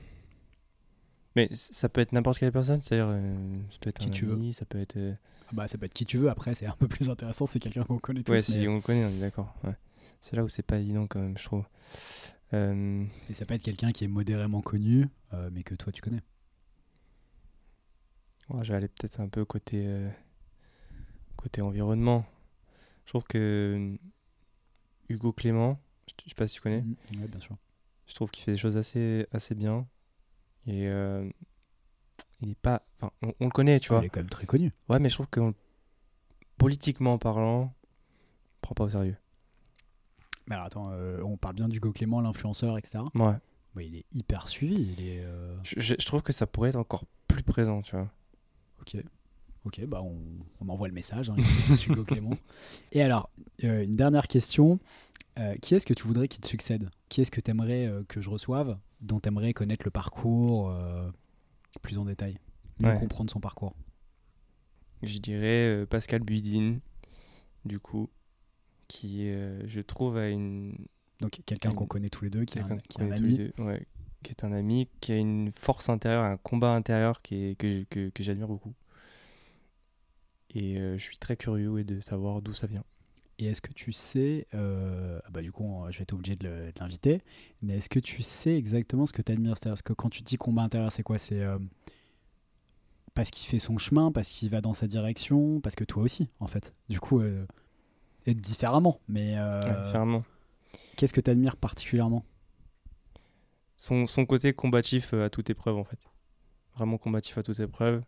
Mais ça peut être n'importe quelle personne, c'est-à-dire euh, ça peut être Qui un tu veux. ami, ça peut être. euh, Ah bah ça peut être qui tu veux. Après c'est un peu plus intéressant, c'est quelqu'un qu'on connaît tous. Ouais, mais, si on connaît, on est d'accord. Ouais. C'est là où c'est pas évident quand même, je trouve. Euh, mais ça peut être quelqu'un qui est modérément connu, euh, mais que toi tu connais. ouais, je vais aller peut-être un peu côté, euh, côté environnement. Je trouve que Hugo Clément, je, je sais pas si tu connais. Mm, ouais, bien sûr. Je trouve qu'il fait des choses assez, assez bien. Et euh, il est pas. Enfin, on, on le connaît, tu vois. Il est quand même très connu. Ouais, mais je trouve que on- politiquement parlant, on prend pas au sérieux. Mais alors attends, euh, on parle bien d'Hugo Clément, l'influenceur, etc. Ouais. Bah, il est hyper suivi. Il est. euh, Je, je- je trouve que ça pourrait être encore plus présent, tu vois. Ok. Ok, bah on, on envoie le message, hein, Hugo Clément. Et alors, euh, une dernière question. Euh, qui est-ce que tu voudrais qui te succède? Qui est-ce que tu aimerais que je reçoive Dont tu aimerais connaître le parcours euh, plus en détail Mieux Ouais. comprendre son parcours? Je dirais euh, Pascal Buidin, du coup, qui, euh, je trouve, a une. Donc quelqu'un Une- qu'on connaît tous les deux, qui est un, qui est ami. qui est un ami, qui a une force intérieure, un combat intérieur qui est, que, que, que j'admire beaucoup. Et euh, je suis très curieux ouais, de savoir d'où ça vient. Et est-ce que tu sais, euh, ah bah du coup je vais être obligé de l'inviter, mais est-ce que tu sais exactement ce que tu admires C'est-à-dire que quand tu dis combat intérieur, c'est quoi? C'est euh, parce qu'il fait son chemin, parce qu'il va dans sa direction, parce que toi aussi en fait. Du coup, euh, et différemment, mais euh, Ouais, différemment. qu'est-ce que tu admires particulièrement? Son, son côté combatif à toute épreuve, en fait. Vraiment combatif à toute épreuve.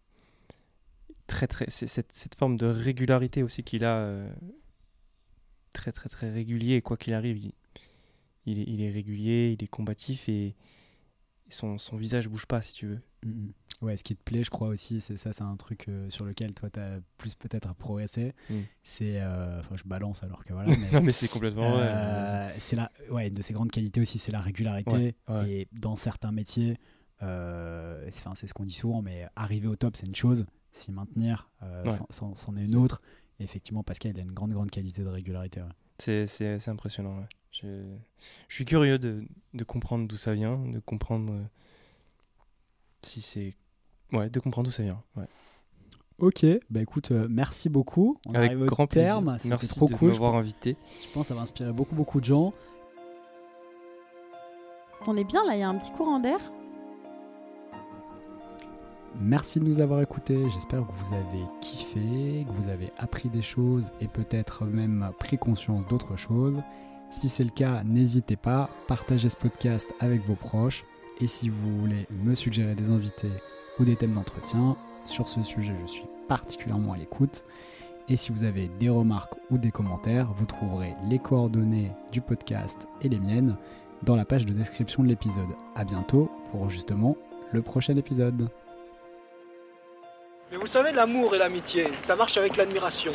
Très, très, c'est cette, cette forme de régularité aussi qu'il a. euh, très, très, très régulier. Quoi qu'il arrive, il, il, est, il est régulier, il est combatif et son, son visage bouge pas, si tu veux. Mhm. Ouais, ce qui te plaît, je crois aussi, c'est ça, c'est un truc euh, sur lequel toi tu as plus peut-être à progresser. Mm. C'est, euh, enfin, je balance alors que voilà. mais- non, mais c'est complètement vrai. C'est la, ouais, une de ses grandes qualités aussi, c'est la régularité. Ouais, ouais. Et dans certains métiers, c'est ce qu'on dit souvent, mais arriver au top, c'est une chose. S'y maintenir, euh, Ouais. c'en- est une autre. Et effectivement, Pascal, il a une grande, grande qualité de régularité. ouais. C'est, impressionnant. ouais. Je, je suis curieux de, de comprendre d'où ça vient, de comprendre euh, si c'est. Ouais, de comprendre d'où ça vient. Ouais. Ok, bah écoute, euh, merci beaucoup. On Avec arrive au grand terme. C'était Merci trop de cool. M'avoir invité. je pense que ça va inspirer beaucoup, beaucoup de gens. On est bien là, il y a un petit courant d'air. Merci de nous avoir écoutés. J'espère que vous avez kiffé, que vous avez appris des choses et peut-être même pris conscience d'autres choses. Si c'est le cas, n'hésitez pas, partagez ce podcast avec vos proches. Et si vous voulez me suggérer des invités ou des thèmes d'entretien, sur ce sujet, je suis particulièrement à l'écoute. Et si vous avez des remarques ou des commentaires, vous trouverez les coordonnées du podcast et les miennes dans la page de description de l'épisode. A bientôt pour justement le prochain épisode. Mais vous savez, l'amour et l'amitié, ça marche avec l'admiration.